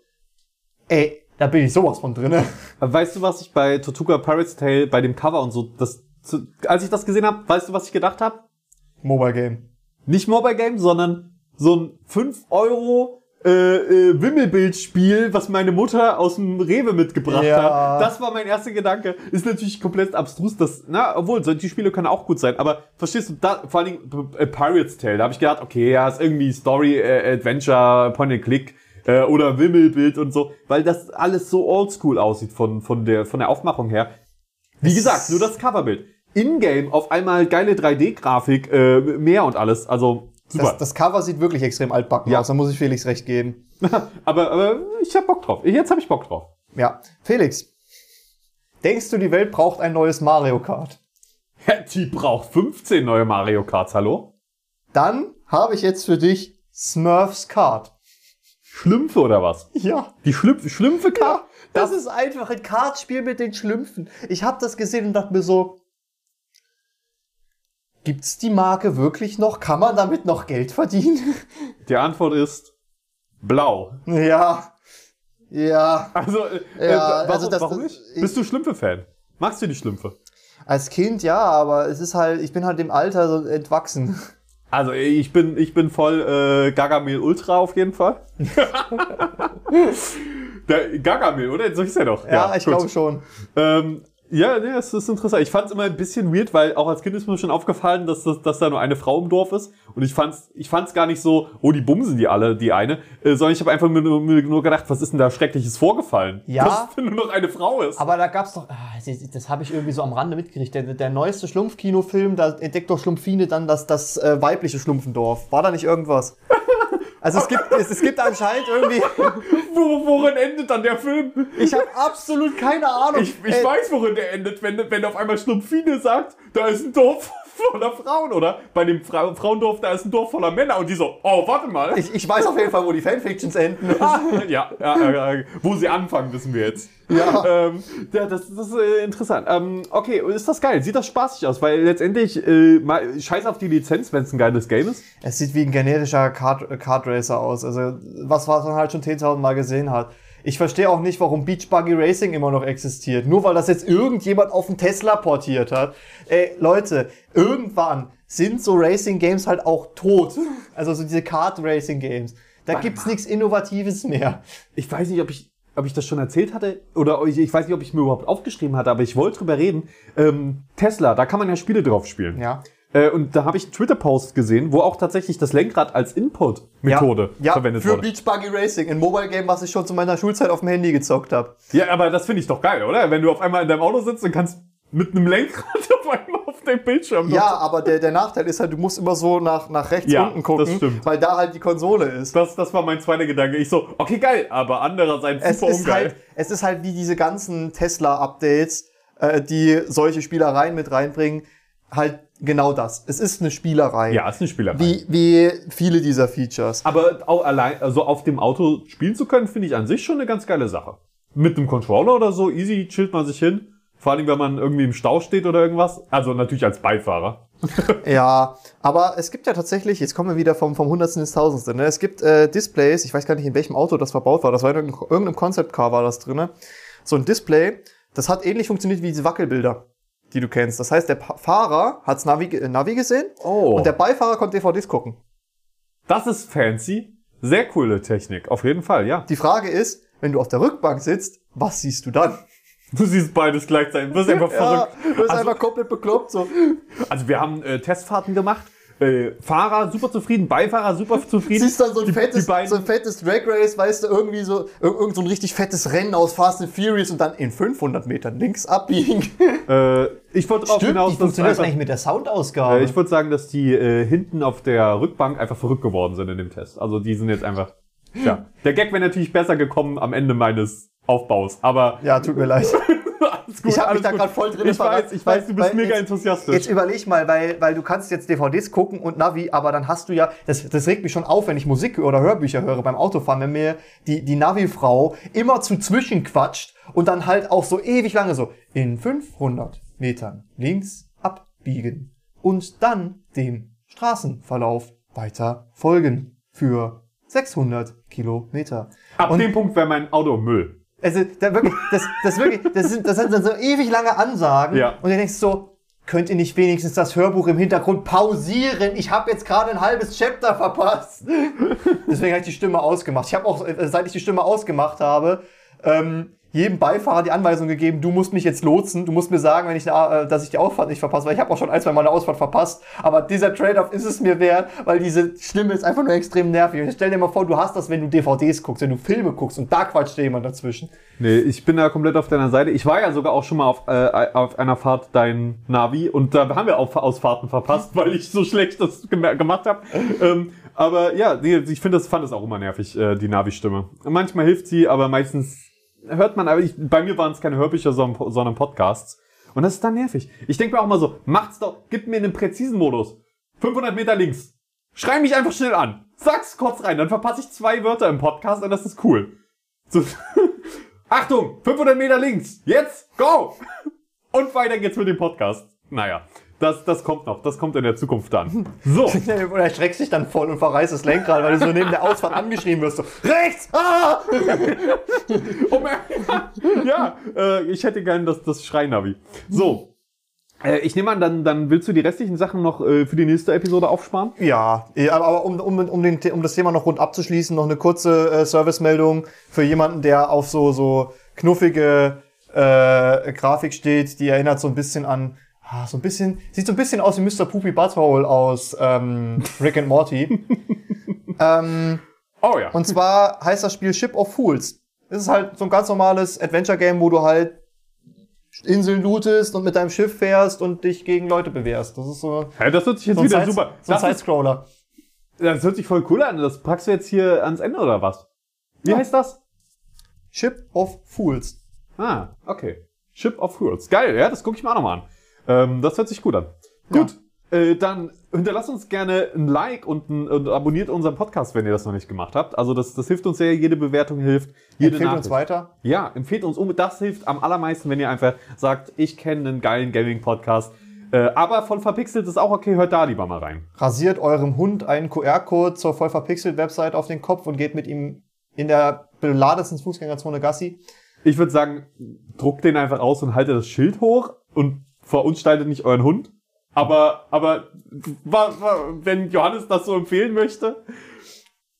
ey, da bin ich sowas von drinne. Weißt du, was ich bei Tortuga Pirates Tale bei dem Cover und so, das, zu, als ich das gesehen habe, weißt du, was ich gedacht habe? Mobile Game. Nicht Mobile Game, sondern so ein 5 Euro äh, äh, Wimmelbildspiel, was meine Mutter aus dem Rewe mitgebracht Ja. hat. Das war mein erster Gedanke. Ist natürlich komplett abstrus, das, na, obwohl, so, die Spiele können auch gut sein, aber verstehst du, da, vor allen Dingen äh, Pirates Tale, da habe ich gedacht, okay, ja, ist irgendwie Story, äh, Adventure, Point and Click, äh, oder Wimmelbild und so, weil das alles so oldschool aussieht von, von der, von der Aufmachung her. Wie gesagt, nur das Coverbild. In-game auf einmal geile 3D-Grafik, äh, mehr und alles. Also super. Das, das Cover sieht wirklich extrem altbacken Ja. aus, da muss ich Felix recht geben. aber, aber ich hab Bock drauf. Jetzt habe ich Bock drauf. Ja. Felix, denkst du, die Welt braucht ein neues Mario Kart? Die braucht 15 neue Mario Karts, hallo? Dann habe ich jetzt für dich Smurfs Kart. Schlümpfe oder was? Ja. Die Schlümpfe, Schlümpfe Kart? Das ist einfach ein Kartspiel mit den Schlümpfen. Ich habe das gesehen und dachte mir so, gibt's die Marke wirklich noch? Kann man damit noch Geld verdienen? Die Antwort ist blau. ja. Ja. Also, äh, Ja, äh, warum, also das- warum nicht? ich- Bist du Schlümpfe-Fan? Magst du die Schlümpfe? Als Kind ja, aber es ist halt, ich bin halt dem Alter so entwachsen. Also ich bin, ich bin voll äh, Gargamel Ultra auf jeden Fall. Der Gargamel, oder? So hieß er doch. Ja, ich gut. glaube schon. Ähm, ja, nee, es ist interessant. Ich fand es immer ein bisschen weird, weil auch als Kind ist mir schon aufgefallen, dass, das, dass da nur eine Frau im Dorf ist. Und ich fand's, ich fand's gar nicht so, oh, die bumsen die alle, die eine, äh, sondern ich habe einfach mir, nur- mir nur gedacht, was ist denn da Schreckliches vorgefallen? Ja. Dass nur noch eine Frau ist. Aber da gab's doch, ah, das, das habe ich irgendwie so am Rande mitgekriegt. Der, der neueste Schlumpfkinofilm, da entdeckt doch Schlumpfine dann das, das äh, weibliche Schlumpfendorf. War da nicht irgendwas? Also es gibt, es, es gibt anscheinend irgendwie. Wo, worin endet dann der Film? Ich habe absolut keine Ahnung. Ich, ich weiß, worin der endet, wenn, wenn auf einmal Schlumpfine sagt, da ist ein Dorf voller Frauen, oder? Bei dem Fra Frauendorf, da ist ein Dorf voller Männer und die so, oh, warte mal. Ich, ich weiß auf jeden Fall, wo die Fanfictions enden. ja, ja, ja, ja, wo sie anfangen, wissen wir jetzt. Ja. Ähm, ja, das, das ist äh, interessant. Ähm, okay, ist das geil? Sieht das spaßig aus? Weil letztendlich, äh, mal, scheiß auf die Lizenz, wenn es ein geiles Game ist. Es sieht wie ein generischer Kart, Kart Racer aus. Also was, was man halt schon 10.000 Mal gesehen hat. Ich verstehe auch nicht, warum Beach Buggy Racing immer noch existiert. Nur weil das jetzt irgendjemand auf den Tesla portiert hat. Ey, Leute, irgendwann sind so Racing Games halt auch tot. Also so diese Kart Racing Games. Da Warte gibt's nichts Innovatives mehr. Ich weiß nicht, ob ich, ob ich das schon erzählt hatte oder ich, ich weiß nicht, ob ich mir überhaupt aufgeschrieben hatte, aber ich wollte drüber reden. Ähm, Tesla, da kann man ja Spiele drauf spielen. Ja. Äh, und da habe ich einen Twitter-Post gesehen, wo auch tatsächlich das Lenkrad als Input-Methode ja, verwendet für wurde. Beach Buggy Racing, ein Mobile Game, was ich schon zu meiner Schulzeit auf dem Handy gezockt habe. Ja, aber das finde ich doch geil, oder? Wenn du auf einmal in deinem Auto sitzt und kannst mit einem Lenkrad auf einmal auf dem Bildschirm Ja, aber der, der Nachteil ist halt, du musst immer so nach, nach rechts Ja, unten gucken, weil da halt die Konsole ist. Das, das war mein zweiter Gedanke. Ich so, okay, geil, aber andererseits Es super ist, ungeil. halt, es ist halt wie diese ganzen Tesla-Updates, äh, die solche Spielereien mit reinbringen, halt genau das. Es ist eine Spielerei. ja, ist eine Spielerei. Wie, wie viele dieser Features. Aber auch allein, also auf dem Auto spielen zu können, finde ich an sich schon eine ganz geile Sache. Mit einem Controller oder so, easy chillt man sich hin. Vor allem, wenn man irgendwie im Stau steht oder irgendwas. Also natürlich als Beifahrer. Ja, aber es gibt ja tatsächlich, jetzt kommen wir wieder vom, vom Hundertsten ins Tausendste, ne? Es gibt äh, Displays, ich weiß gar nicht, in welchem Auto das verbaut war, das war in irgendeinem irgendeinem Concept Car war das drinne. So ein Display, das hat ähnlich funktioniert wie diese Wackelbilder, die du kennst. Das heißt, der Pa- Fahrer hat's Navi, äh, Navi gesehen Oh. und der Beifahrer konnte DVDs gucken. Das ist fancy. Sehr coole Technik. Auf jeden Fall, ja. Die Frage ist, wenn du auf der Rückbank sitzt, was siehst du dann? Du siehst beides gleichzeitig. Du bist einfach Ja, verrückt. du bist Also- einfach komplett bekloppt, so. Also wir haben äh, Testfahrten gemacht. Äh, Fahrer super zufrieden, Beifahrer super zufrieden. Siehst dann so ein, Die- fettes, die so ein fettes Drag Race, weißt du, irgendwie so, ir- irgend so ein richtig fettes Rennen aus Fast and Furious und dann in 500 Metern links abbiegen. Äh, ich wollte darauf hinaus, dass einfach, mit der Soundausgabe? äh, ich würde sagen, dass die äh, hinten auf der Rückbank einfach verrückt geworden sind in dem Test. Also die sind jetzt einfach. Ja, der Gag wäre natürlich besser gekommen am Ende meines Aufbaus, aber ja, tut mir leid. alles gut, Ich hab mich da grad voll drin Ich verraten, weiß, ich weiß, du bist mega jetzt- enthusiastisch. Jetzt überleg mal, weil, weil du kannst jetzt DVDs gucken und Navi, aber dann hast du ja, das, das regt mich schon auf, wenn ich Musik oder Hörbücher höre beim Autofahren, wenn mir die, die Navi-Frau immer zu zwischen quatscht und dann halt auch so ewig lange so, in 500 Metern links abbiegen und dann dem Straßenverlauf weiter folgen für 600 Kilometer. Ab und- dem Punkt wäre mein Auto Müll. Also, da wirklich, das, das wirklich, das sind, das sind dann so ewig lange Ansagen. Ja. Und du denkst so, könnt ihr nicht wenigstens das Hörbuch im Hintergrund pausieren? Ich habe jetzt gerade ein halbes Chapter verpasst. Deswegen habe ich die Stimme ausgemacht. Ich habe auch, äh, seit ich die Stimme ausgemacht habe, ähm, jedem Beifahrer die Anweisung gegeben, du musst mich jetzt lotsen, du musst mir sagen, wenn ich, äh, dass ich die Ausfahrt nicht verpasse, weil ich habe auch schon ein, zwei Mal eine Ausfahrt verpasst. Aber dieser Trade-off ist es mir wert, weil diese Stimme ist einfach nur extrem nervig. Und stell dir mal vor, du hast das, wenn du DVDs guckst, wenn du Filme guckst und da quatscht dir jemand dazwischen. Nee, ich bin da komplett auf deiner Seite. Ich war ja sogar auch schon mal auf, äh, auf einer Fahrt dein Navi und da haben wir auch Ausfahrten verpasst, weil ich so schlecht das gem gemacht habe. ähm, aber ja, ich finde das fand es auch immer nervig, äh, die Navi-Stimme. Manchmal hilft sie, aber meistens hört man, aber ich, bei mir waren es keine Hörbücher, sondern, Podcasts. Und das ist dann nervig. Ich denke mir auch mal so, macht's doch, gib mir einen präzisen Modus. 500 Meter links. Schrei mich einfach schnell an. Sag's kurz rein, dann verpasse ich zwei Wörter im Podcast und das ist cool. So. Achtung, 500 Meter links. Jetzt, go! Und weiter geht's mit dem Podcast. Naja, das, das kommt noch. Das kommt in der Zukunft dann. So. Oder erschreckst dich dann voll und verreißt das Lenkrad, weil du so neben der Ausfahrt angeschrien wirst. So, rechts! Ah! Oh ja, äh, ich hätte gern das, das Schreinavi. So. Äh, ich nehme an, dann, dann willst du die restlichen Sachen noch äh, für die nächste Episode aufsparen? Ja, ja, aber aber um, um, um, den, um das Thema noch rund abzuschließen, noch eine kurze äh, Servicemeldung für jemanden, der auf so, so knuffige äh, Grafik steht, die erinnert so ein bisschen an, ah, so ein bisschen, sieht so ein bisschen aus wie Mr. Poopy Butthole aus ähm, Rick and Morty. ähm, Oh ja. Und zwar heißt das Spiel Ship of Fools. Es ist halt so ein ganz normales Adventure-Game, wo du halt Inseln lootest und mit deinem Schiff fährst und dich gegen Leute bewehrst. Das ist so, ja, das hört sich jetzt so wieder Side- super. so ein Das, ist, Sidescroller. das hört sich voll cool an. Das packst du jetzt hier ans Ende oder was? Wie Ja. heißt das? Ship of Fools. Ah, okay. Ship of Fools. Geil, ja, das gucke ich mir auch nochmal an. Ähm, das hört sich gut an. Gut, äh, dann hinterlasst uns gerne ein Like und, ein, und abonniert unseren Podcast, wenn ihr das noch nicht gemacht habt. Also das, das hilft uns sehr, jede Bewertung hilft, jede Empfehlt Nachricht. uns weiter. Ja, empfehlt uns um. Das hilft am allermeisten, wenn ihr einfach sagt, ich kenne einen geilen Gaming-Podcast. Äh, aber voll verpixelt ist auch okay, hört da lieber mal rein. Rasiert eurem Hund einen QR-Code zur voll verpixelt Website auf den Kopf und geht mit ihm in der beladesten Fußgängerzone Gassi. Ich würde sagen, druckt den einfach aus und haltet das Schild hoch und vor uns staltet nicht euren Hund. Aber, aber wenn Johannes das so empfehlen möchte,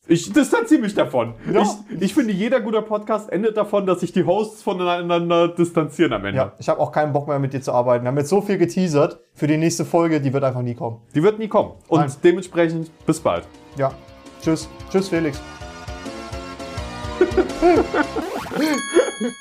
Ich distanziere mich davon. Ja. Ich, ich finde, jeder guter Podcast endet davon, dass sich die Hosts voneinander distanzieren am Ende. Ja, ich habe auch keinen Bock mehr mit dir zu arbeiten. Wir haben jetzt so viel geteasert für die nächste Folge, die wird einfach nie kommen. Die wird nie kommen. Und Nein. dementsprechend bis bald. Ja. Tschüss. Tschüss, Felix.